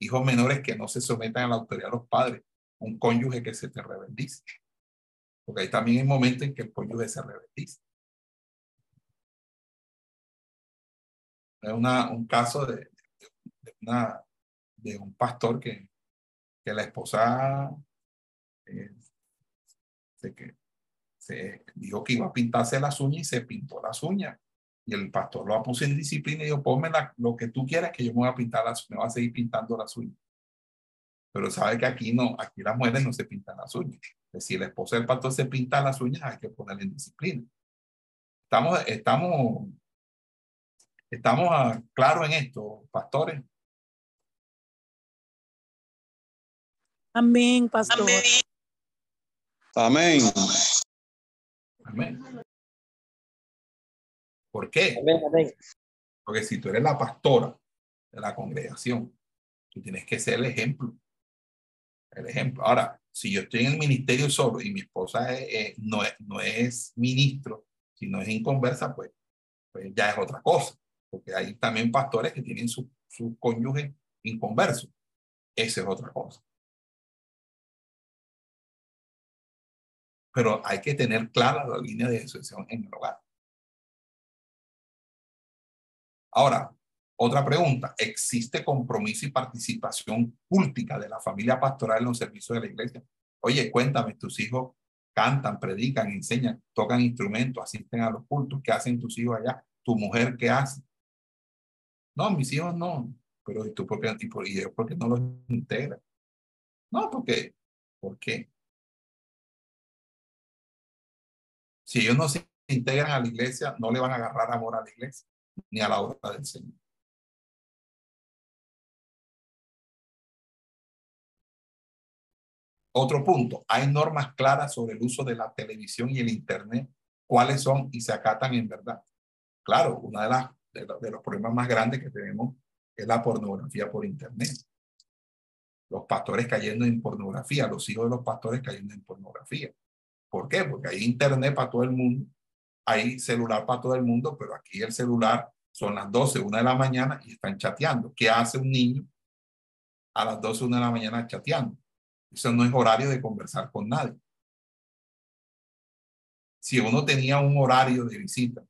hijos menores que no se sometan a la autoridad de los padres, un cónyuge que se te rebeldice. Porque hay también hay momentos en que el cónyuge se rebeldiza. Es un caso de, de, una, de un pastor que, que la esposa eh, se, que, se dijo que iba a pintarse las uñas y se pintó las uñas. Y el pastor lo puso en disciplina y dijo, ponme lo que tú quieras que yo me voy a pintar las me voy a seguir pintando las uñas. Pero sabe que aquí no, aquí las mujeres no se pintan las uñas si la esposa del pastor se pinta las uñas, hay que ponerle en disciplina. Estamos, estamos, estamos ah, claros en esto, pastores. Amén, pastor. Amén. Amén. ¿Por qué? Porque si tú eres la pastora de la congregación, tú tienes que ser el ejemplo. El ejemplo. Ahora, si yo estoy en el ministerio solo y mi esposa no, es, no es ministro, sino es inconversa, pues, pues ya es otra cosa. Porque hay también pastores que tienen su, su cónyuge inconverso. Esa es otra cosa. Pero hay que tener clara la línea de sucesión en el hogar. Ahora, otra pregunta, ¿existe compromiso y participación pública de la familia pastoral en los servicios de la iglesia? Oye, cuéntame, tus hijos cantan, predican, enseñan, tocan instrumentos, asisten a los cultos, ¿qué hacen tus hijos allá? ¿Tu mujer qué hace? No, mis hijos no, pero ¿y tú por qué, y por, por qué no los integran? No, porque, ¿por qué? Si ellos no se integran a la iglesia, no le van a agarrar amor a la iglesia ni a la obra del Señor. Otro punto, hay normas claras sobre el uso de la televisión y el Internet, cuáles son y se acatan en verdad. Claro, uno de, de, los problemas más grandes que tenemos es la pornografía por Internet. Los pastores cayendo en pornografía, los hijos de los pastores cayendo en pornografía. ¿Por qué? Porque hay Internet para todo el mundo, hay celular para todo el mundo, pero aquí el celular son las 12, 1 de la mañana y están chateando. ¿Qué hace un niño a las 12, 1 de la mañana chateando? Eso no es horario de conversar con nadie. Si uno tenía un horario de visita,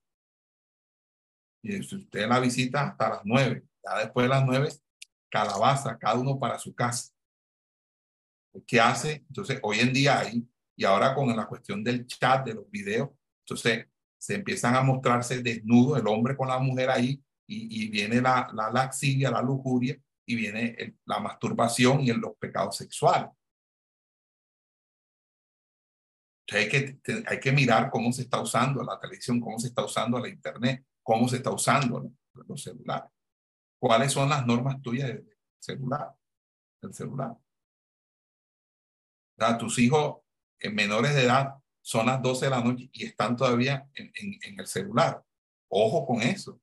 y si usted la visita hasta las nueve, ya después de las nueve, calabaza, cada uno para su casa. ¿Qué hace? Entonces, hoy en día hay, y ahora con la cuestión del chat, de los videos, entonces se empiezan a mostrarse desnudos, el hombre con la mujer ahí, y, y viene la, la laxidia, la lujuria, y viene el- la masturbación y el- los pecados sexuales. Entonces hay que, te- hay que mirar cómo se está usando la televisión, cómo se está usando la internet, cómo se está usando ¿no? los celulares. ¿Cuáles son las normas tuyas del celular? Del celular. O sea, tus hijos menores de edad son las 12 de la noche y están todavía en, en- el celular. Ojo con eso.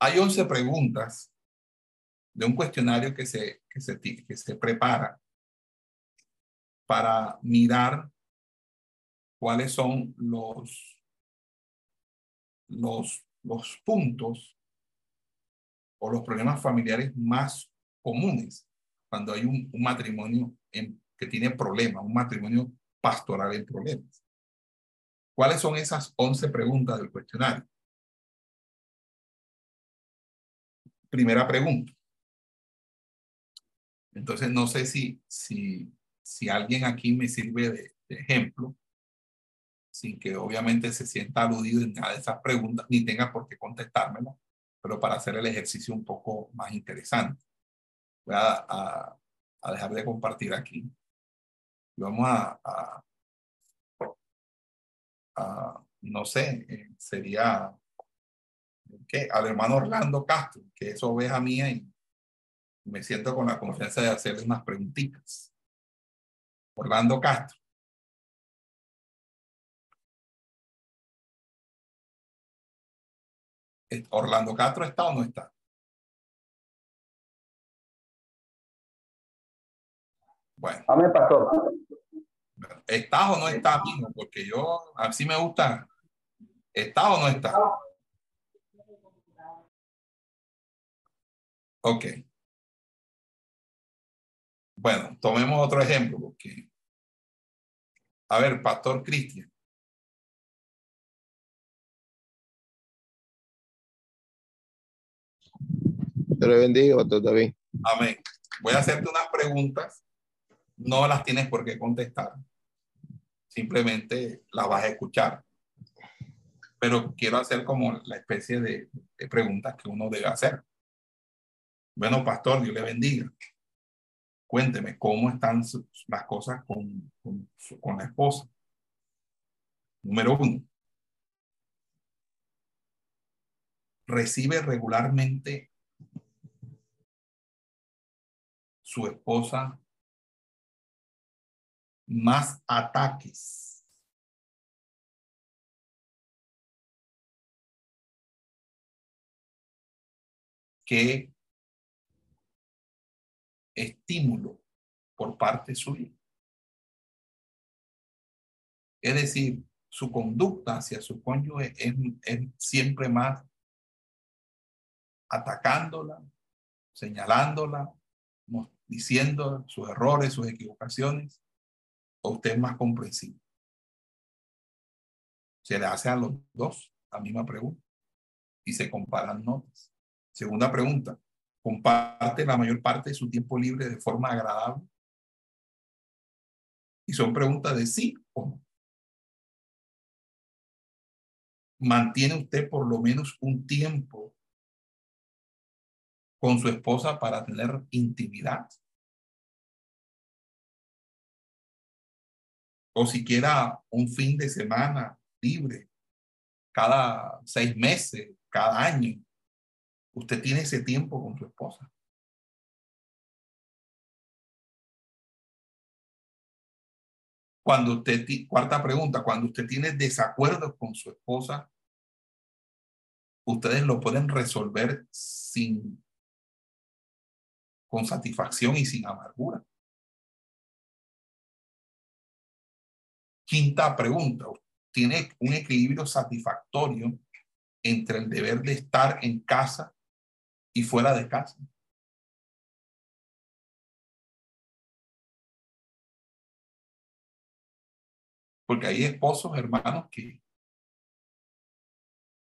Hay 11 preguntas de un cuestionario que se, que se, que se prepara para mirar cuáles son los, los, los puntos o los problemas familiares más comunes cuando hay un, matrimonio que tiene problemas, un matrimonio pastoral en problemas. ¿Cuáles son esas 11 preguntas del cuestionario? Primera pregunta. Entonces, no sé si, si, si alguien aquí me sirve de, ejemplo, sin que obviamente se sienta aludido en nada de esas preguntas, ni tenga por qué contestármela, pero para hacer el ejercicio un poco más interesante. Voy a, a- dejar de compartir aquí. Y vamos a, a- a, no sé, eh, sería ¿qué? al hermano Orlando Castro, que es oveja mía y me siento con la confianza de hacerle unas preguntitas. Orlando Castro. ¿Orlando Castro está o no está? Bueno, Amén, pastor. ¿estás o no estás, mijo? Porque yo, a mí sí me gusta. ¿Está o no está? Ok. Bueno, tomemos otro ejemplo, porque. A ver, Pastor Cristian. Te lo bendiga, pastor David. Amén. Voy a hacerte unas preguntas. No las tienes por qué contestar. Simplemente las vas a escuchar. Pero quiero hacer como la especie de, de preguntas que uno debe hacer. Bueno, pastor, Dios le bendiga. Cuénteme cómo están las cosas con, con, con la esposa. Número uno. Recibe regularmente su esposa más ataques que estímulo por parte suya. Es decir, su conducta hacia su cónyuge es, siempre más atacándola, señalándola, diciendo sus errores, sus equivocaciones, o usted es más comprensivo. Se le hace a los dos la misma pregunta y se comparan notas. Segunda pregunta, comparte la mayor parte de su tiempo libre de forma agradable. Y son preguntas de sí o no. ¿Mantiene usted por lo menos un tiempo con su esposa para tener intimidad? O siquiera un fin de semana libre, cada seis meses, cada año. Usted tiene ese tiempo con su esposa. Cuando usted, cuarta pregunta, cuando usted tiene desacuerdos con su esposa, ustedes lo pueden resolver sin, con satisfacción y sin amargura. Quinta pregunta, ¿tiene un equilibrio satisfactorio entre el deber de estar en casa y fuera de casa? Porque hay esposos, hermanos, que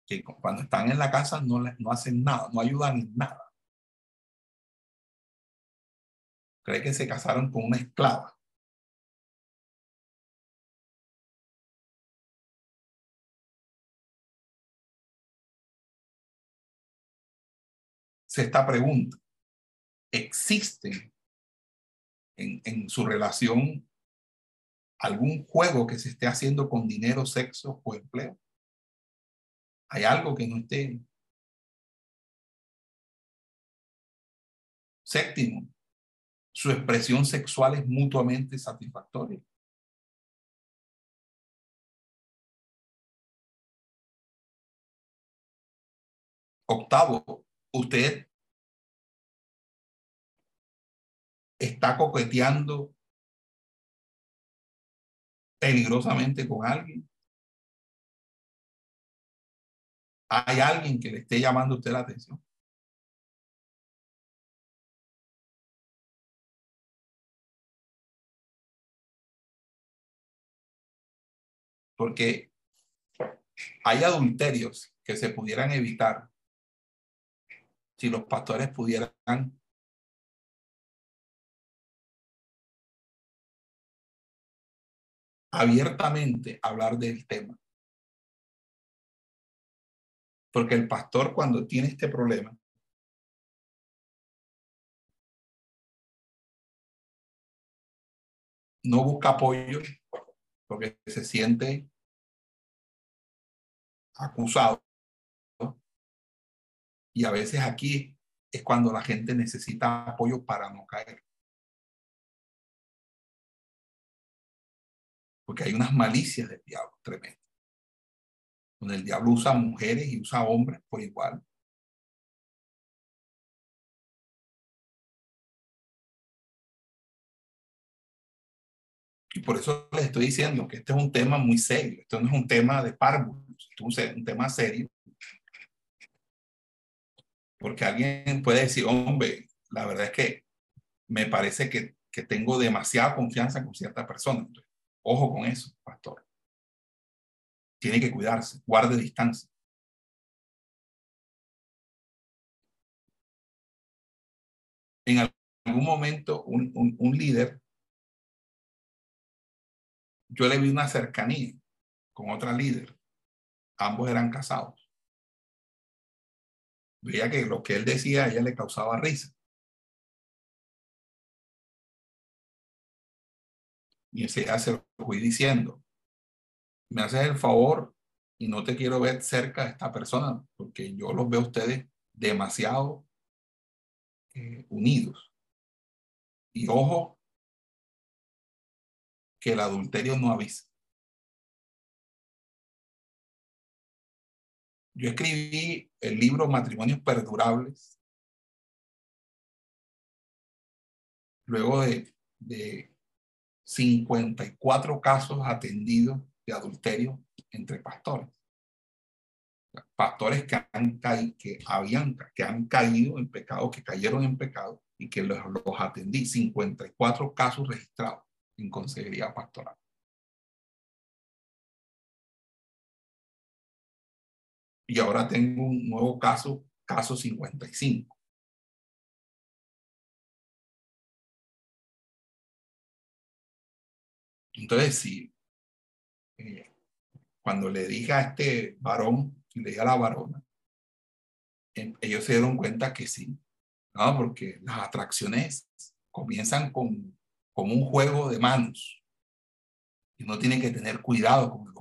que cuando están en la casa no, no hacen nada, no ayudan en nada. Cree que se casaron con una esclava. Esta pregunta, ¿existe en, en su relación algún juego que se esté haciendo con dinero, sexo o empleo? ¿Hay algo que no esté? Séptimo, su expresión sexual es mutuamente satisfactoria. Octavo, usted está coqueteando peligrosamente con alguien. Hay alguien que le esté llamando a usted la atención. Porque hay adulterios que se pudieran evitar si los pastores pudieran abiertamente hablar del tema. Porque el pastor cuando tiene este problema, no busca apoyo porque se siente acusado. Y a veces aquí es cuando la gente necesita apoyo para no caer. Porque hay unas malicias del diablo tremendas. Donde el diablo usa mujeres y usa hombres por igual. Y por eso les estoy diciendo que este es un tema muy serio. Esto no es un tema de párvulos, esto es un tema serio. Porque alguien puede decir, hombre, la verdad es que me parece que, que tengo demasiada confianza con cierta persona. ojo con eso, pastor. Tiene que cuidarse, guarde distancia. En algún momento, un, un, un líder yo le vi una cercanía con otra líder. Ambos eran casados. Veía que lo que él decía a ella le causaba risa. Y ese se lo fui diciendo. Me haces el favor y no te quiero ver cerca de esta persona porque yo los veo a ustedes demasiado eh, unidos. Y ojo, que el adulterio no avisa. Yo escribí el libro Matrimonios Perdurables luego de, de 54 casos atendidos de adulterio entre pastores. Pastores que han, que habían, han caído en pecado, que cayeron en pecado y que los, los atendí. 54 casos registrados en consejería pastoral. Y ahora tengo un nuevo caso, caso 55. Entonces, sí, eh, cuando le dije a este varón, le dije a la varona, em, ellos se dieron cuenta que sí, ¿no? porque las atracciones comienzan con un juego de manos. Y uno tiene que tener cuidado con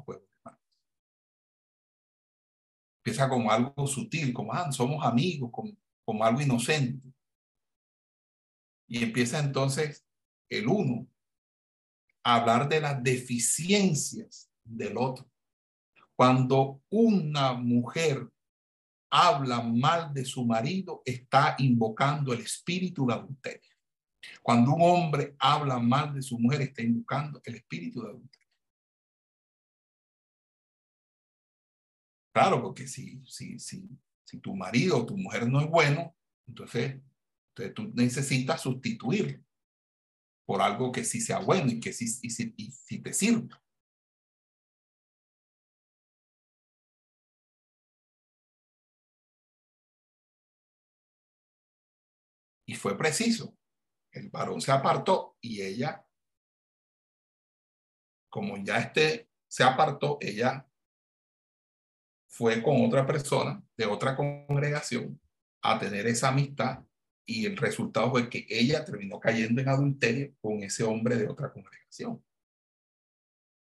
Empieza como algo sutil, como, ah, somos amigos, como, como algo inocente. Y empieza entonces el uno a hablar de las deficiencias del otro. Cuando una mujer habla mal de su marido, está invocando el espíritu de adulterio. Cuando un hombre habla mal de su mujer, está invocando el espíritu de adulterio. Claro, porque si, si, si, si tu marido o tu mujer no es bueno, entonces, entonces tú necesitas sustituirlo por algo que sí sea bueno y que sí, te sirva. Y fue preciso. El varón se apartó y ella, como ya este se apartó, ella fue con otra persona de otra congregación a tener esa amistad y el resultado fue que ella terminó cayendo en adulterio con ese hombre de otra congregación.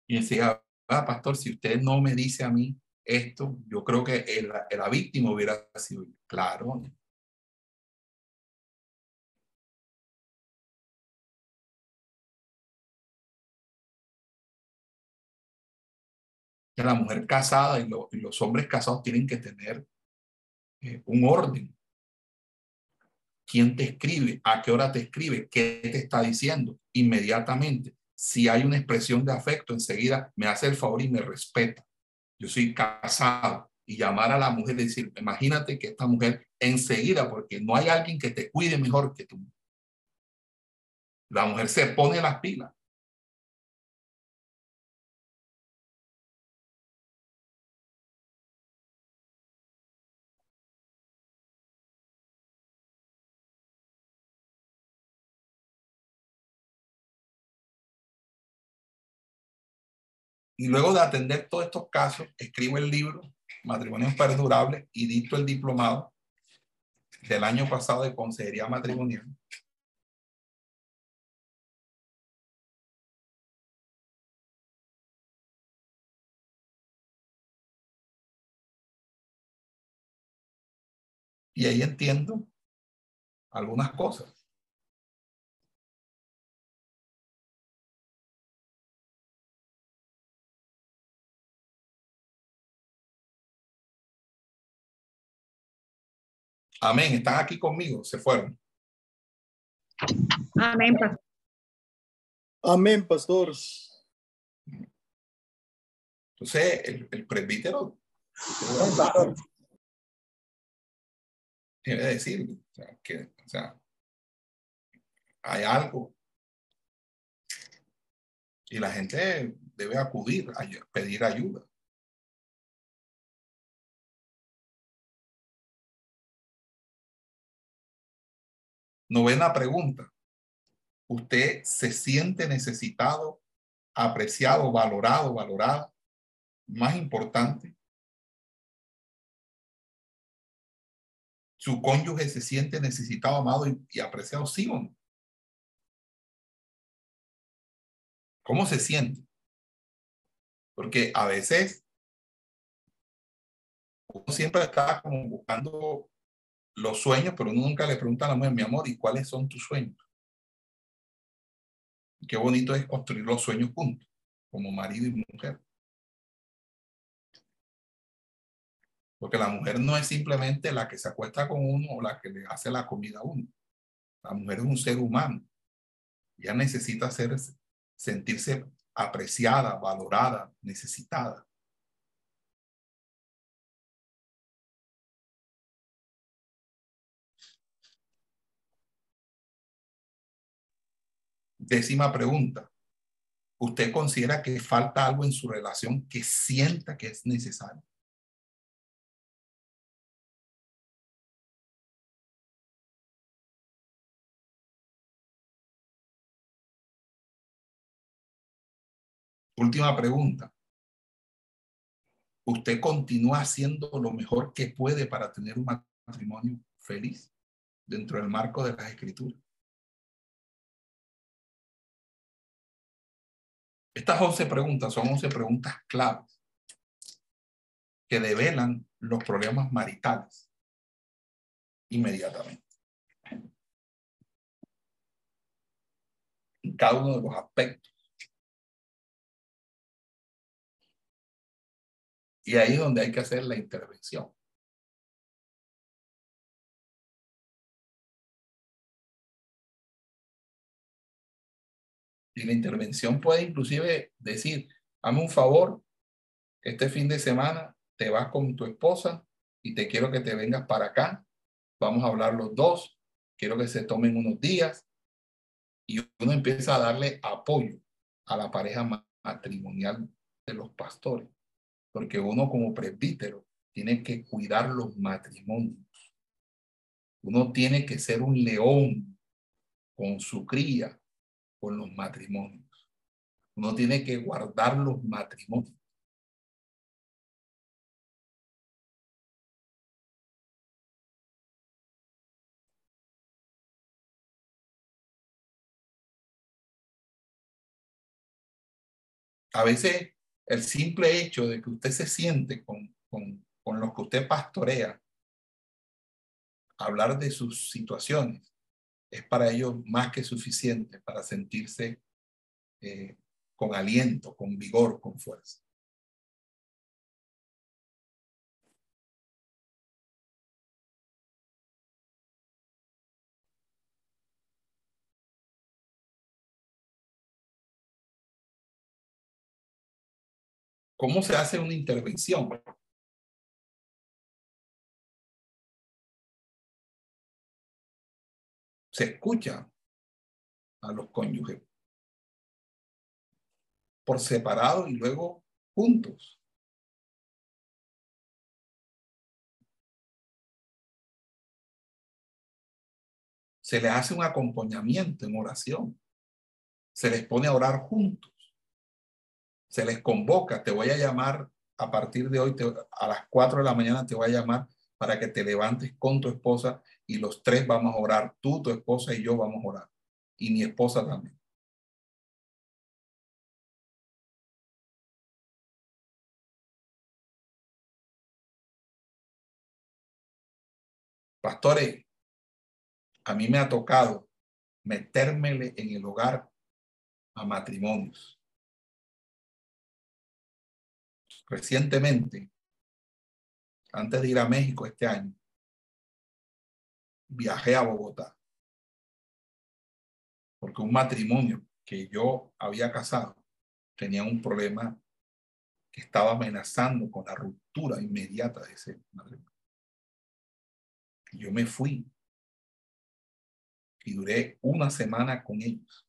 Y decía, ah, pastor, si usted no me dice a mí esto, yo creo que el, la víctima hubiera sido Claro. La mujer casada y, los hombres casados tienen que tener eh, un orden. ¿Quién te escribe? ¿A qué hora te escribe? ¿Qué te está diciendo? Inmediatamente. Si hay una expresión de afecto, enseguida me hace el favor y me respeta. Yo soy casado y llamar a la mujer y decir, imagínate que esta mujer enseguida, porque no hay alguien que te cuide mejor que tú. La mujer se pone las pilas. Y luego de atender todos estos casos, escribo el libro Matrimonios Perdurables y dicto el diplomado del año pasado de consejería matrimonial. Y ahí entiendo algunas cosas. Amén. Están aquí conmigo. Se fueron. Amén, pastor. Amén, pastor. Entonces, el, el presbítero debe decir o sea, que o sea, hay algo. Y la gente debe acudir a pedir ayuda. Novena pregunta. ¿Usted se siente necesitado, apreciado, valorado, valorada? Más importante, su cónyuge se siente necesitado, amado y, apreciado, sí o no? ¿Cómo se siente? Porque a veces uno siempre está como buscando los sueños, pero uno nunca le pregunta a la mujer, mi amor, ¿y cuáles son tus sueños? Qué bonito es construir los sueños juntos, como marido y mujer. Porque la mujer no es simplemente la que se acuesta con uno o la que le hace la comida a uno. La mujer es un ser humano. Ya necesita ser, sentirse apreciada, valorada, necesitada. Décima pregunta. ¿Usted considera que falta algo en su relación que sienta que es necesario? Última pregunta. ¿Usted continúa haciendo lo mejor que puede para tener un matrimonio feliz dentro del marco de las escrituras? Estas 11 preguntas son 11 preguntas claves que develan los problemas maritales inmediatamente. En cada uno de los aspectos. Y ahí es donde hay que hacer la intervención. Y la intervención puede inclusive decir, hazme un favor, este fin de semana te vas con tu esposa y te quiero que te vengas para acá. Vamos a hablar los dos. Quiero que se tomen unos días. Y uno empieza a darle apoyo a la pareja matrimonial de los pastores. Porque uno como presbítero tiene que cuidar los matrimonios. Uno tiene que ser un león con su cría, con los matrimonios. Uno tiene que guardar los matrimonios. A veces el simple hecho de que usted se siente con, con, con los que usted pastorea, hablar de sus situaciones, es para ellos más que suficiente para sentirse eh, con aliento, con vigor, con fuerza. ¿Cómo se hace una intervención? Se escucha a los cónyuges por separado y luego juntos. Se les hace un acompañamiento en oración. Se les pone a orar juntos. Se les convoca. Te voy a llamar a partir de hoy, a las 4 de la mañana te voy a llamar para que te levantes con tu esposa y los tres vamos a orar. Tú, tu esposa y yo vamos a orar. Y mi esposa también. Pastores, a mí me ha tocado metérmele en el hogar a matrimonios. Recientemente, antes de ir a México este año, viajé a Bogotá. Porque un matrimonio que yo había casado tenía un problema que estaba amenazando con la ruptura inmediata de ese matrimonio. Yo me fui y duré una semana con ellos.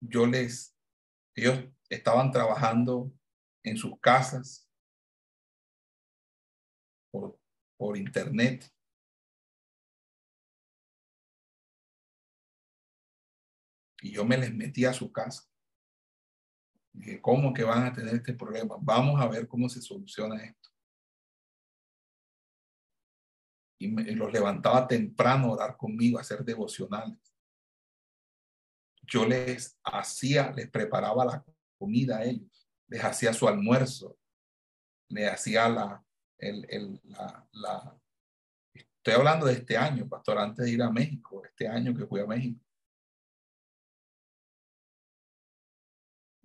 Yo les, ellos estaban trabajando en sus casas por, internet. Y yo me les metí a su casa. Dije, ¿cómo que van a tener este problema? Vamos a ver cómo se soluciona esto. Y, los levantaba temprano a orar conmigo, a hacer devocionales. Yo les hacía, les preparaba la comida a ellos, les hacía su almuerzo, les hacía la, el, el, la, estoy hablando de este año, pastor, antes de ir a México, este año que fui a México.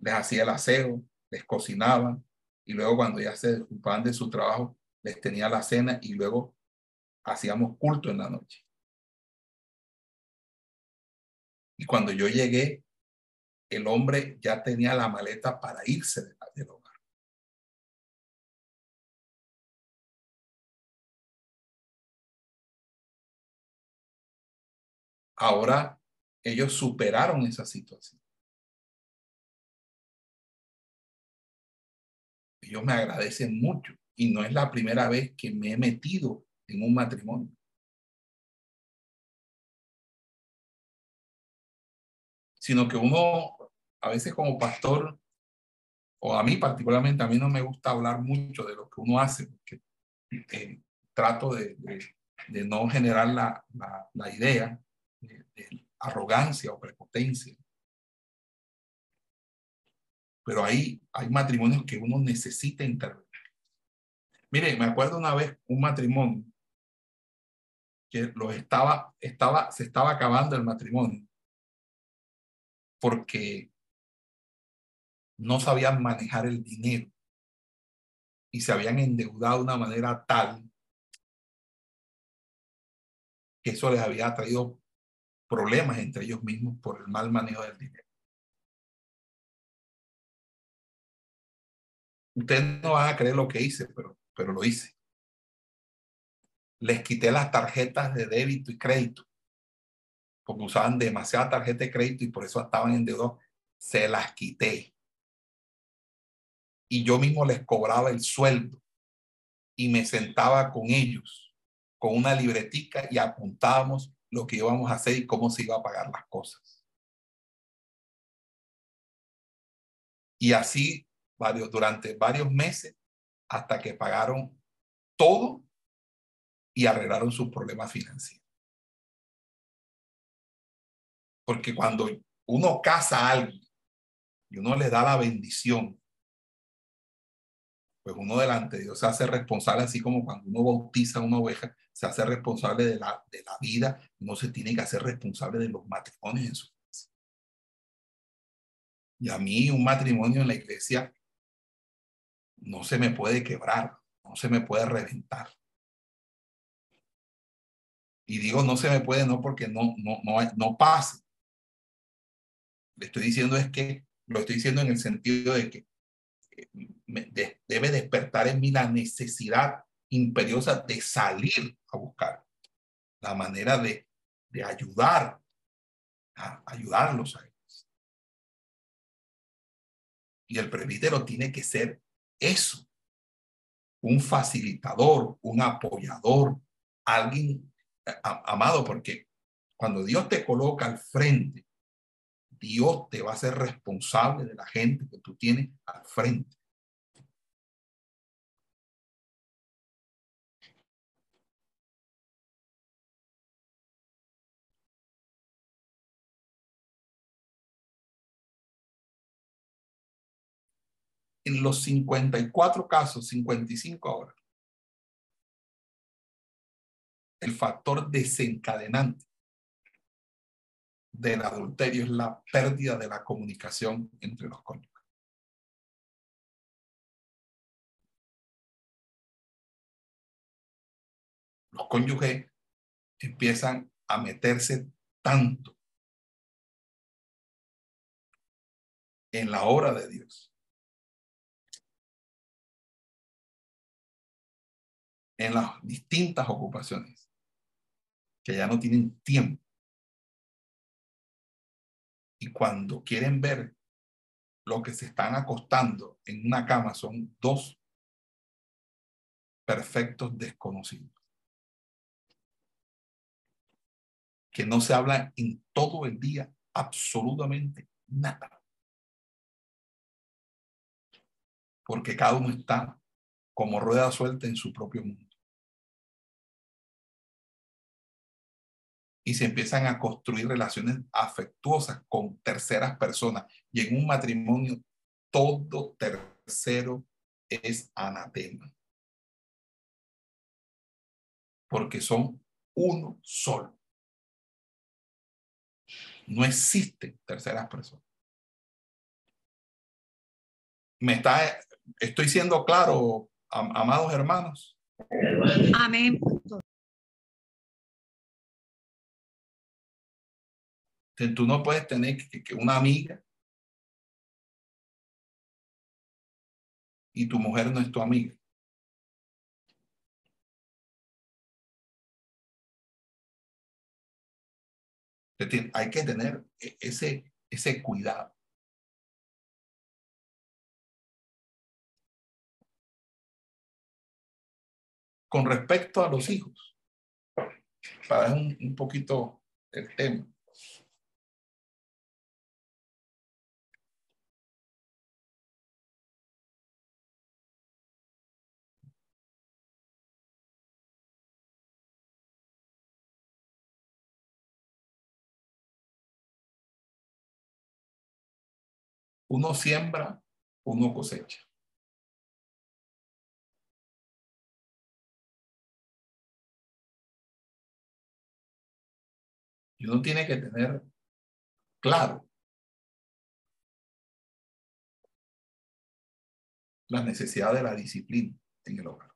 les hacía el aseo, les cocinaba y luego cuando ya se ocupaban de su trabajo, les tenía la cena y luego hacíamos culto en la noche. Y cuando yo llegué, el hombre ya tenía la maleta para irse Ahora ellos superaron esa situación. ellos me agradecen mucho y no es la primera vez que me he metido en un matrimonio. Sino que uno, a veces como pastor, o a mí particularmente, a mí no me gusta hablar mucho de lo que uno hace, porque eh, trato de, no generar la, idea de, de arrogancia o prepotencia pero ahí hay matrimonios que uno necesita intervenir. Mire, me acuerdo una vez un matrimonio que lo estaba, estaba, se estaba acabando el matrimonio porque no sabían manejar el dinero y se habían endeudado de una manera tal que eso les había traído problemas entre ellos mismos por el mal manejo del dinero. Ustedes no van a creer lo que hice, pero, pero lo hice. Les quité las tarjetas de débito y crédito, porque usaban demasiada tarjeta de crédito y por eso estaban en deuda. Se las quité. y yo mismo les cobraba el sueldo y me sentaba con ellos con una libretica y apuntábamos lo que íbamos a hacer y cómo se iba a pagar las cosas. Y así varios, durante varios meses hasta que pagaron todo y arreglaron sus problemas financieros. Porque cuando uno casa a alguien y uno le da la bendición, pues uno delante de Dios se hace responsable, así como cuando uno bautiza a una oveja, se hace responsable de la, de la vida, uno se tiene que hacer responsable de los matrimonios en su casa. Y a mí un matrimonio en la iglesia no se me puede quebrar, no se me puede reventar. Y digo no se me puede no porque no, no, no, no pase. Le estoy diciendo es que, lo estoy diciendo en el sentido de que eh, debe despertar en mí la necesidad imperiosa de salir a buscar la manera de, de ayudar, a ayudarlos a ellos. Y el presbítero tiene que ser eso, un facilitador, un apoyador, alguien amado, porque cuando Dios te coloca al frente, Dios te va a ser responsable de la gente que tú tienes al frente. En los 54 casos, 55 ahora, el factor desencadenante del adulterio es la pérdida de la comunicación entre los cónyuges. Los cónyuges empiezan a meterse tanto en la obra de Dios, en las distintas ocupaciones, que ya no tienen tiempo. Y cuando quieren ver lo que se están acostando en una cama son dos perfectos desconocidos. Que no se hablan en todo el día absolutamente nada. Porque cada uno está como rueda suelta en su propio mundo. Y se empiezan a construir relaciones afectuosas con terceras personas. Y en un matrimonio, todo tercero es anatema. Porque son uno solo. No existen terceras personas. Me está, estoy siendo claro, amados hermanos. Amén. Tú no puedes tener que, una amiga y tu mujer no es tu amiga. Hay que tener e, ese, ese cuidado. Con respecto a los hijos, para un, un poquito el tema. Uno siembra, uno cosecha. Y uno tiene que tener claro la necesidad de la disciplina en el hogar.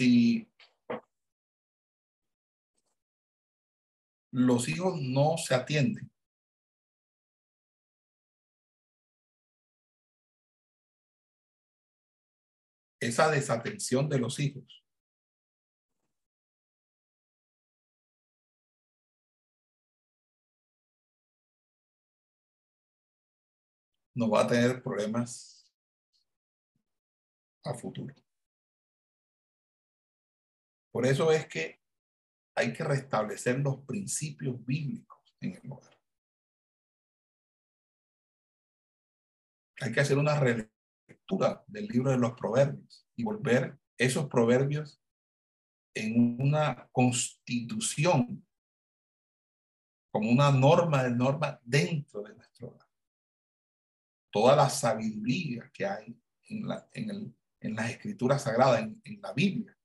Si los hijos no se atienden, esa desatención de los hijos. Nos va a tener problemas a futuro. Por eso es que hay que restablecer los principios bíblicos en el hogar. Hay que hacer una relectura del libro de los proverbios y volver esos proverbios en una constitución, como una norma de norma dentro de nuestro hogar. Toda la sabiduría que hay en, la, en, el, en las escrituras sagradas, en, en la Biblia,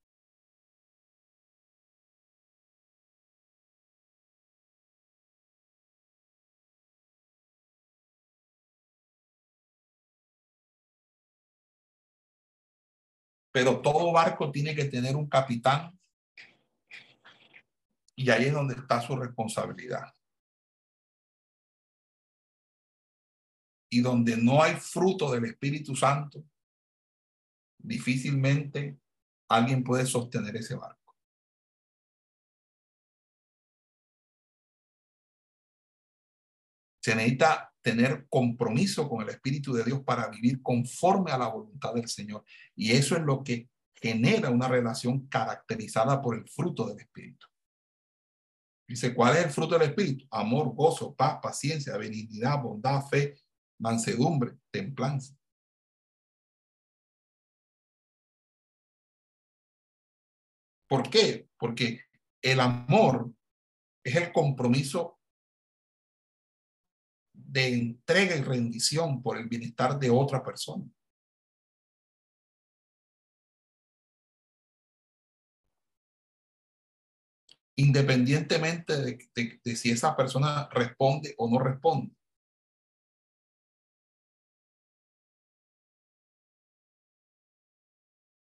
pero todo barco tiene que tener un capitán y ahí es donde está su responsabilidad. Y donde no hay fruto del Espíritu Santo, difícilmente alguien puede sostener ese barco. Se necesita tener compromiso con el Espíritu de Dios para vivir conforme a la voluntad del Señor. Y eso es lo que genera una relación caracterizada por el fruto del Espíritu. Dice, ¿cuál es el fruto del Espíritu? Amor, gozo, paz, paciencia, benignidad, bondad, fe, mansedumbre, templanza. ¿Por qué? Porque el amor es el compromiso de entrega y rendición por el bienestar de otra persona. Independientemente de, si esa persona responde o no responde.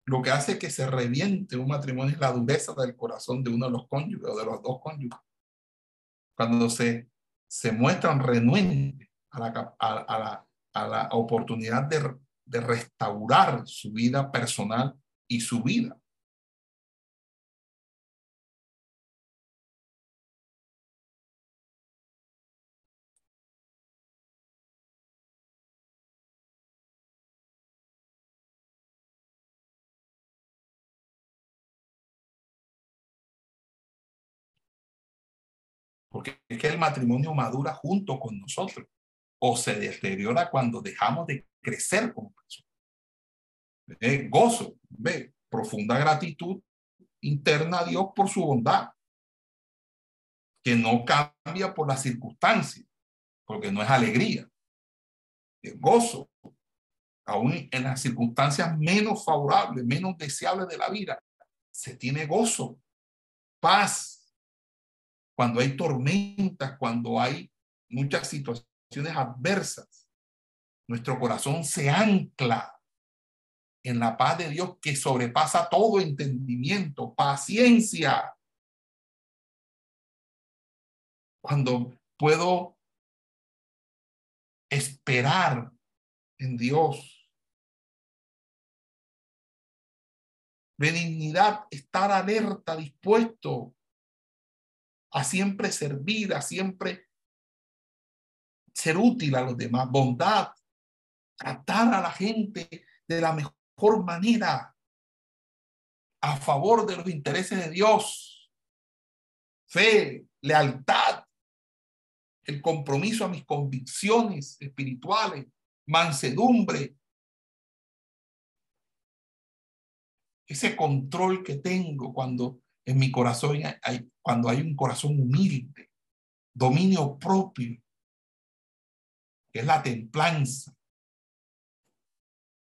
Lo que hace que se reviente un matrimonio es la dureza del corazón de uno de los cónyuges o de los dos cónyuges. Cuando se se muestran renuentes a la, a, la, a la oportunidad de, de restaurar su vida personal y su vida. Porque es que el matrimonio madura junto con nosotros o se deteriora cuando dejamos de crecer como personas. Eh, gozo, ve, profunda gratitud interna a Dios por su bondad, que no cambia por las circunstancias, porque no es alegría. Es gozo, aún en las circunstancias menos favorables, menos deseables de la vida, se tiene gozo, paz, cuando hay tormentas, cuando hay muchas situaciones adversas, nuestro corazón se ancla en la paz de Dios que sobrepasa todo entendimiento, paciencia. Cuando puedo esperar en Dios. Benignidad, estar alerta, dispuesto a siempre servir, a siempre ser útil a los demás, bondad, tratar a la gente de la mejor manera, a favor de los intereses de Dios, fe, lealtad, el compromiso a mis convicciones espirituales, mansedumbre, ese control que tengo cuando en mi corazón hay, cuando hay un corazón humilde, dominio propio, es la templanza,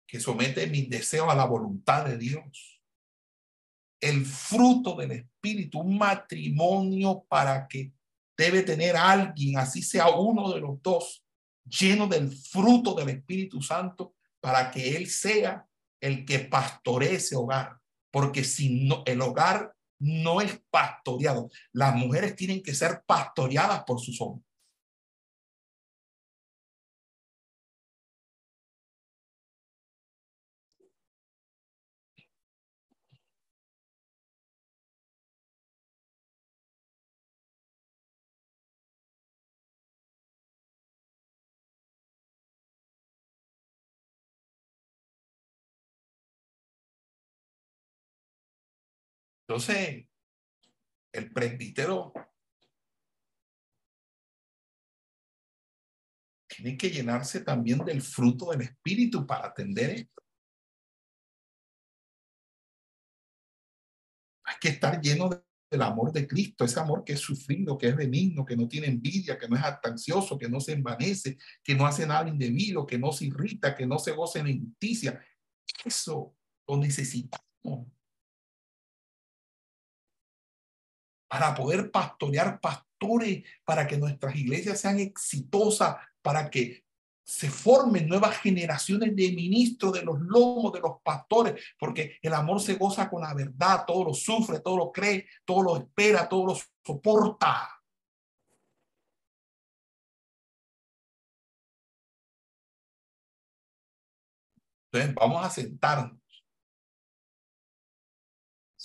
que somete mis deseos a la voluntad de Dios. El fruto del Espíritu, un matrimonio para que debe tener alguien, así sea uno de los dos, lleno del fruto del Espíritu Santo, para que Él sea el que pastoree ese hogar. Porque si no, el hogar no es pastoreado. Las mujeres tienen que ser pastoreadas por sus hombres. Entonces, el presbítero tiene que llenarse también del fruto del Espíritu para atender esto. Hay que estar lleno del amor de Cristo, ese amor que es sufrido, que es benigno, que no tiene envidia, que no es ansioso, que no se envanece, que no hace nada indebido, que no se irrita, que no se goce en injusticia. Eso lo necesitamos. Para poder pastorear pastores, para que nuestras iglesias sean exitosas, para que se formen nuevas generaciones de ministros de los lomos, de los pastores, porque el amor se goza con la verdad, todo lo sufre, todo lo cree, todo lo espera, todo lo soporta. Entonces, vamos a sentarnos.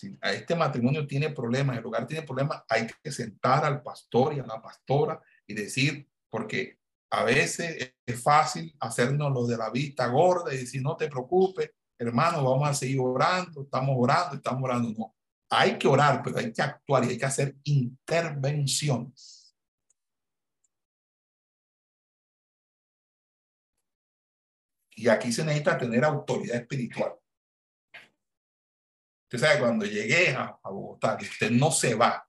Si este matrimonio tiene problemas, el lugar tiene problemas, hay que sentar al pastor y a la pastora y decir, porque a veces es fácil hacernos lo de la vista gorda y decir, no te preocupes, hermano, vamos a seguir orando, estamos orando, estamos orando. No, hay que orar, pero hay que actuar y hay que hacer intervenciones. Y aquí se necesita tener autoridad espiritual. Usted sabe, cuando llegué a, Bogotá, que usted no se va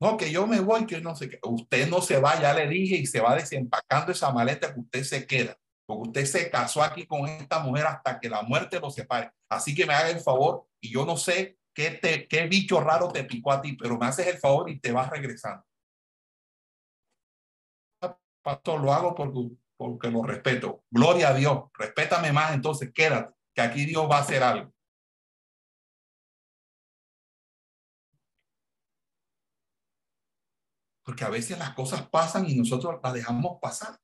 no, que yo me voy, que no sé qué. Usted no se va, ya le dije, y se va desempacando esa maleta que usted se queda. Porque usted se casó aquí con esta mujer hasta que la muerte lo separe. Así que me haga el favor, y yo no sé qué, te, qué bicho raro te picó a ti, pero me haces el favor y te vas regresando. Pastor, lo hago porque, porque lo respeto. Gloria a Dios. Respétame más, entonces quédate, que aquí Dios va a hacer algo. Porque a veces las cosas pasan y nosotros las dejamos pasar.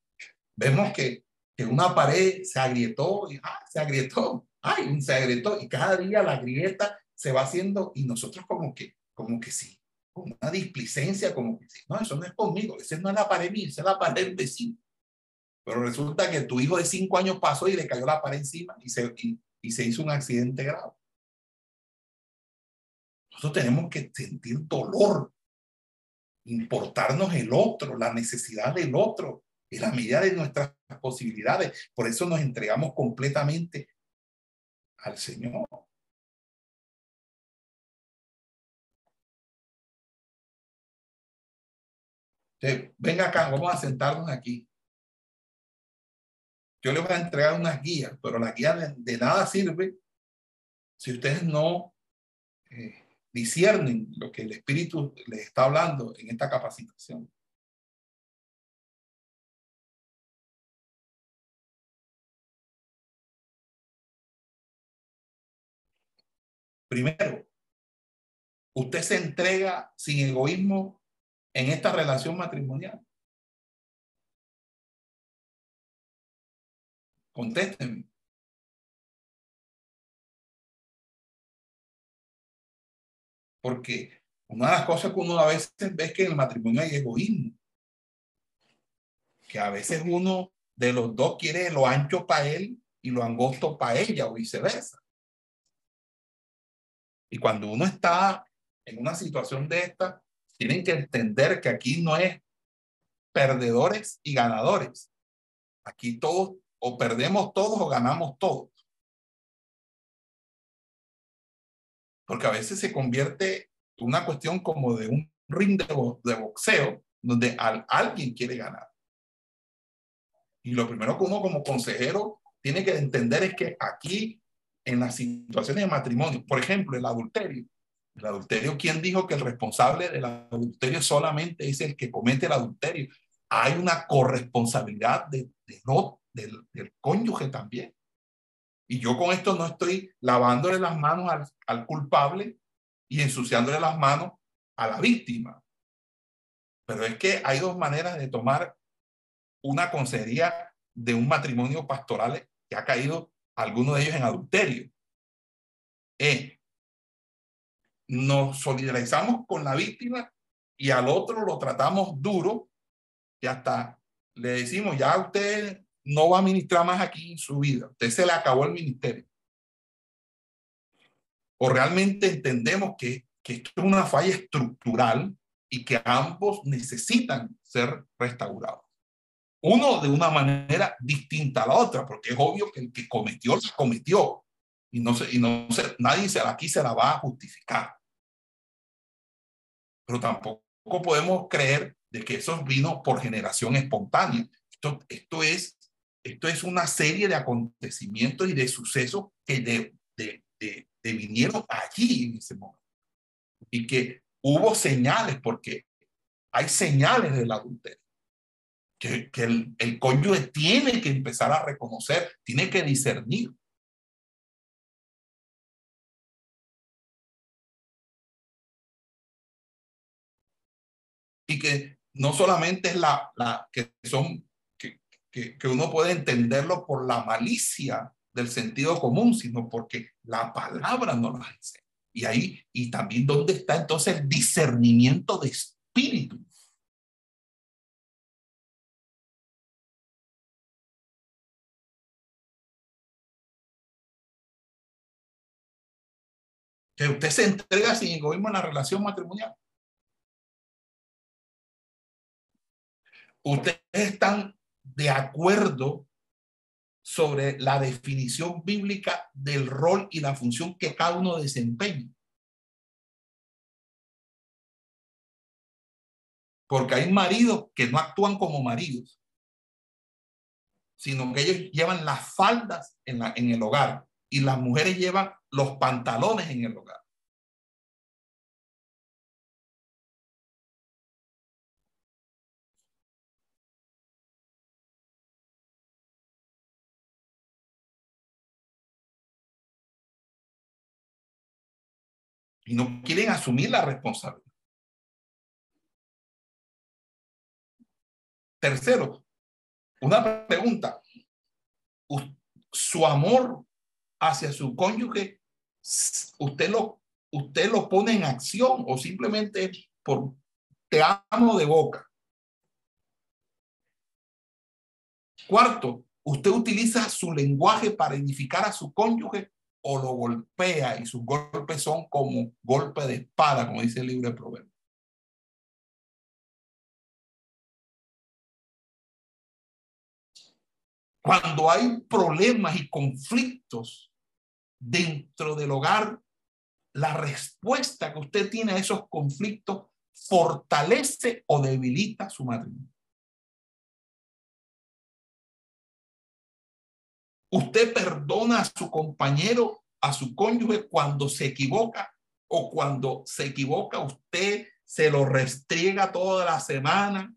Vemos que, que una pared se agrietó y ah, se agrietó, ay, se agrietó y cada día la grieta se va haciendo y nosotros como que, como que sí, con una displicencia, como que sí, no, eso no es conmigo, esa no es la pared mía, esa es la pared del vecino. Pero resulta que tu hijo de cinco años pasó y le cayó la pared encima y se, y, y se hizo un accidente grave. Nosotros tenemos que sentir dolor importarnos el otro, la necesidad del otro, en la medida de nuestras posibilidades. Por eso nos entregamos completamente al Señor. Entonces, venga acá, vamos a sentarnos aquí. Yo les voy a entregar unas guías, pero la guía de, nada sirve si ustedes no eh, disciernen lo que el Espíritu les está hablando en esta capacitación. Primero, usted se entrega sin egoísmo en esta relación matrimonial. Contéstenme. Porque una de las cosas que uno a veces ve es que en el matrimonio hay egoísmo. Que a veces uno de los dos quiere lo ancho para él y lo angosto para ella o viceversa. Y cuando uno está en una situación de esta, tienen que entender que aquí no es perdedores y ganadores. Aquí todos o perdemos todos o ganamos todos. Porque a veces se convierte en una cuestión como de un ring de, boxeo donde alguien quiere ganar. Y lo primero que uno como consejero tiene que entender es que aquí, en las situaciones de matrimonio, por ejemplo, el adulterio, el adulterio, ¿quién dijo que el responsable del adulterio solamente es el que comete el adulterio? Hay una corresponsabilidad de, del, del cónyuge también. Y yo con esto no estoy lavándole las manos al, culpable y ensuciándole las manos a la víctima. Pero es que hay dos maneras de tomar una consejería de un matrimonio pastoral que ha caído alguno de ellos en adulterio. nos solidarizamos con la víctima y al otro lo tratamos duro y hasta le decimos, ya usted no va a ministrar más aquí en su vida. Usted se le acabó el ministerio. o realmente entendemos que, que esto es una falla estructural y que ambos necesitan ser restaurados. Uno de una manera distinta a la otra, porque es obvio que el que cometió, lo cometió. Y no se, y no se, nadie se, aquí se la va a justificar. Pero tampoco podemos creer de que eso vino por generación espontánea. Esto, esto, es, esto es una serie de acontecimientos y de sucesos que de, de, de, de vinieron allí en ese momento. Y que hubo señales, porque hay señales del adulterio. Que, que el, el cónyuge tiene que empezar a reconocer, tiene que discernir. Y que no solamente es la, la que son, que, uno puede entenderlo por la malicia del sentido común, sino porque la palabra no lo dice. Y ahí, y también dónde está entonces el discernimiento de espíritu. Que usted se entrega sin egoísmo en la relación matrimonial. Ustedes están de acuerdo sobre la definición bíblica del rol y la función que cada uno desempeña. Porque hay maridos que no actúan como maridos, sino que ellos llevan las faldas en, la, en el hogar y las mujeres llevan los pantalones en el hogar. Y no quieren asumir la responsabilidad. Tercero, una pregunta. ¿Su amor hacia su cónyuge, usted lo, usted lo pone en acción o simplemente por te amo de boca? Cuarto, usted utiliza su lenguaje para edificar a su cónyuge o lo golpea y sus golpes son como golpe de espada, como dice el libro de Proverbios. Cuando hay problemas y conflictos dentro del hogar, la respuesta que usted tiene a esos conflictos fortalece o debilita su matrimonio. Usted perdona a su compañero, a su cónyuge cuando se equivoca o cuando se equivoca usted se lo restriega toda la semana.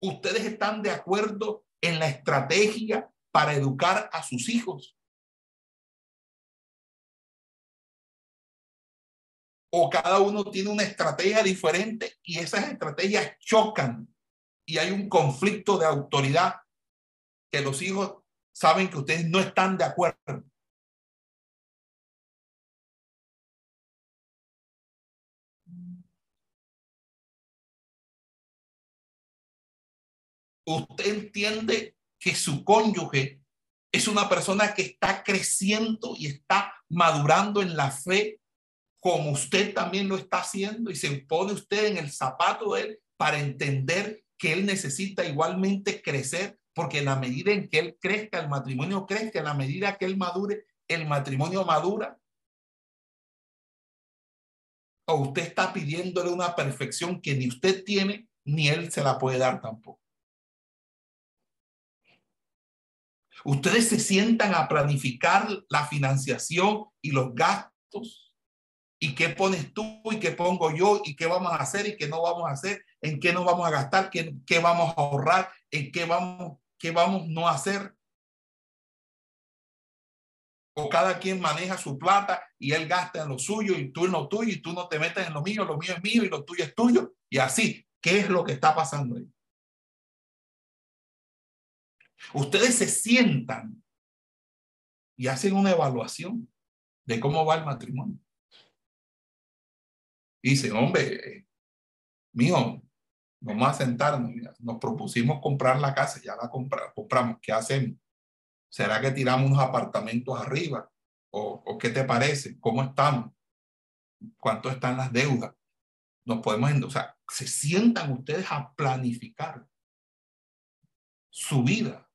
Ustedes están de acuerdo en la estrategia para educar a sus hijos. O cada uno tiene una estrategia diferente y esas estrategias chocan y hay un conflicto de autoridad que los hijos saben que ustedes no están de acuerdo. Usted entiende que su cónyuge es una persona que está creciendo y está madurando en la fe como usted también lo está haciendo y se pone usted en el zapato de él para entender que él necesita igualmente crecer, porque en la medida en que él crezca, el matrimonio crezca, en la medida que él madure, el matrimonio madura. O usted está pidiéndole una perfección que ni usted tiene, ni él se la puede dar tampoco. Ustedes se sientan a planificar la financiación y los gastos y qué pones tú y qué pongo yo y qué vamos a hacer y qué no vamos a hacer, en qué nos vamos a gastar, qué, qué vamos a ahorrar, en qué vamos, qué vamos no hacer. O cada quien maneja su plata y él gasta en lo suyo y tú en lo tuyo y tú no te metes en lo mío, lo mío es mío y lo tuyo es tuyo. Y así, ¿qué es lo que está pasando ahí? Ustedes se sientan y hacen una evaluación de cómo va el matrimonio dice, hombre, mío, vamos a sentarnos, nos propusimos comprar la casa, ya la compramos, ¿qué hacemos? ¿Será que tiramos unos apartamentos arriba? ¿O, qué te parece? ¿Cómo estamos? ¿Cuánto están las deudas? Nos podemos, o sea, se sientan ustedes a planificar su vida.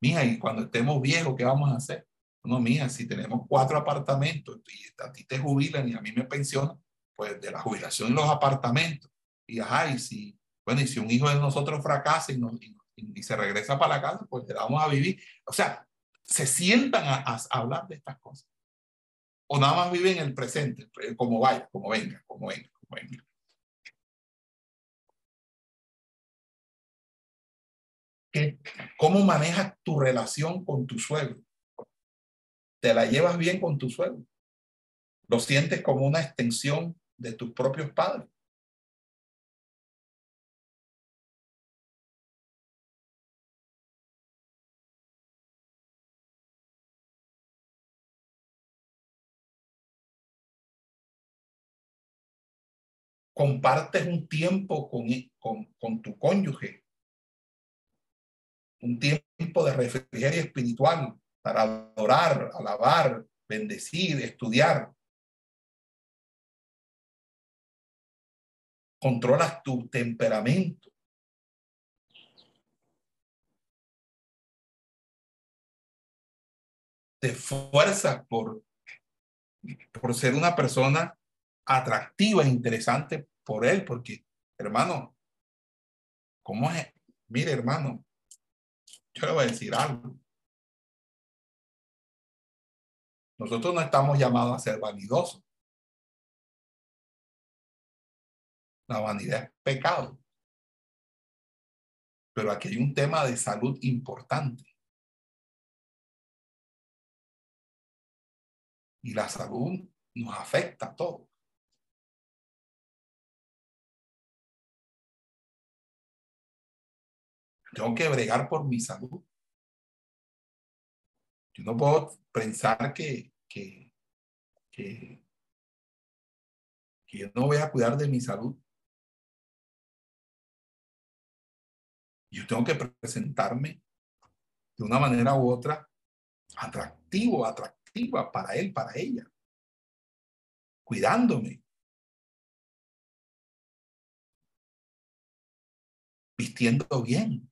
Mija, y cuando estemos viejos, ¿qué vamos a hacer? No, mija, si tenemos cuatro apartamentos y a ti te jubilan y a mí me pensionan, pues de la jubilación y los apartamentos. Y ajá, y si, bueno, y si un hijo de nosotros fracasa y, se regresa para la casa, pues le vamos a vivir. O sea, se sientan a, a, hablar de estas cosas. O nada más viven en el presente, como vaya, como venga, como venga, como venga. ¿Cómo manejas tu relación con tu suegro? ¿Te la llevas bien con tu suegro? ¿Lo sientes como una extensión de tus propios padres? Compartes un tiempo con, con, con, tu cónyuge un tiempo de refrigerio espiritual para adorar, alabar, bendecir, estudiar. Controlas tu temperamento. Te esfuerzas por, por ser una persona atractiva e interesante por él, porque, hermano, ¿cómo es? Mire, hermano, yo le voy a decir algo. Nosotros no estamos llamados a ser vanidosos. La vanidad es pecado. Pero aquí hay un tema de salud importante. Y la salud nos afecta a todos. Tengo que bregar por mi salud. Yo no puedo pensar que, que, que, yo no voy a cuidar de mi salud. Yo tengo que presentarme de una manera u otra atractivo, atractiva para él, para ella, cuidándome. Vistiendo bien.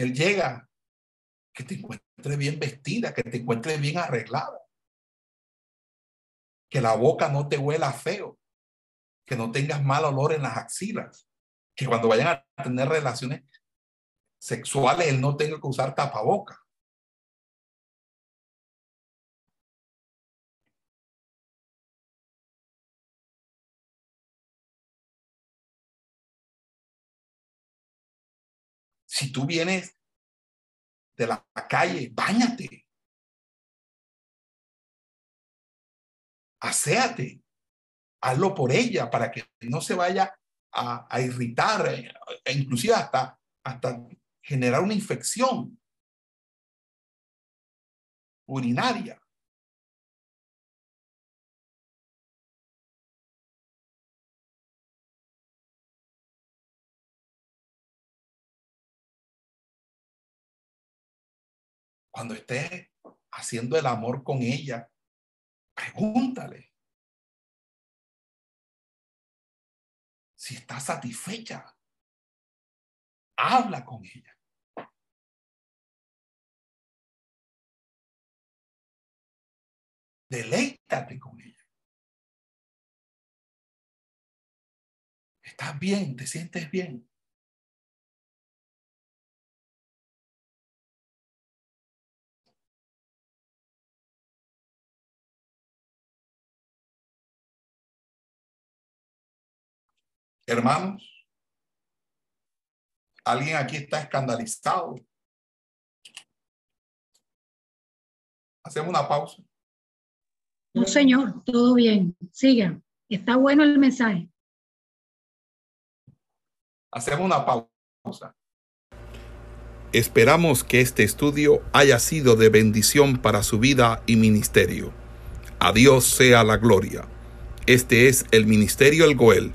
Él llega, que te encuentre bien vestida, que te encuentre bien arreglada. Que la boca no te huela feo, que no tengas mal olor en las axilas, que cuando vayan a tener relaciones sexuales él no tenga que usar tapaboca. Si tú vienes de la calle, bañate. Aséate. Hazlo por ella para que no se vaya a, irritar e, e inclusive hasta, hasta generar una infección urinaria. Cuando estés haciendo el amor con ella, pregúntale si está satisfecha. Habla con ella. Deleítate con ella. ¿Estás bien? ¿Te sientes bien? Hermanos, ¿alguien aquí está escandalizado? Hacemos una pausa. No, señor, todo bien. Sigan. Está bueno el mensaje. Hacemos una pausa. Esperamos que este estudio haya sido de bendición para su vida y ministerio. A Dios sea la gloria. Este es el Ministerio El Goel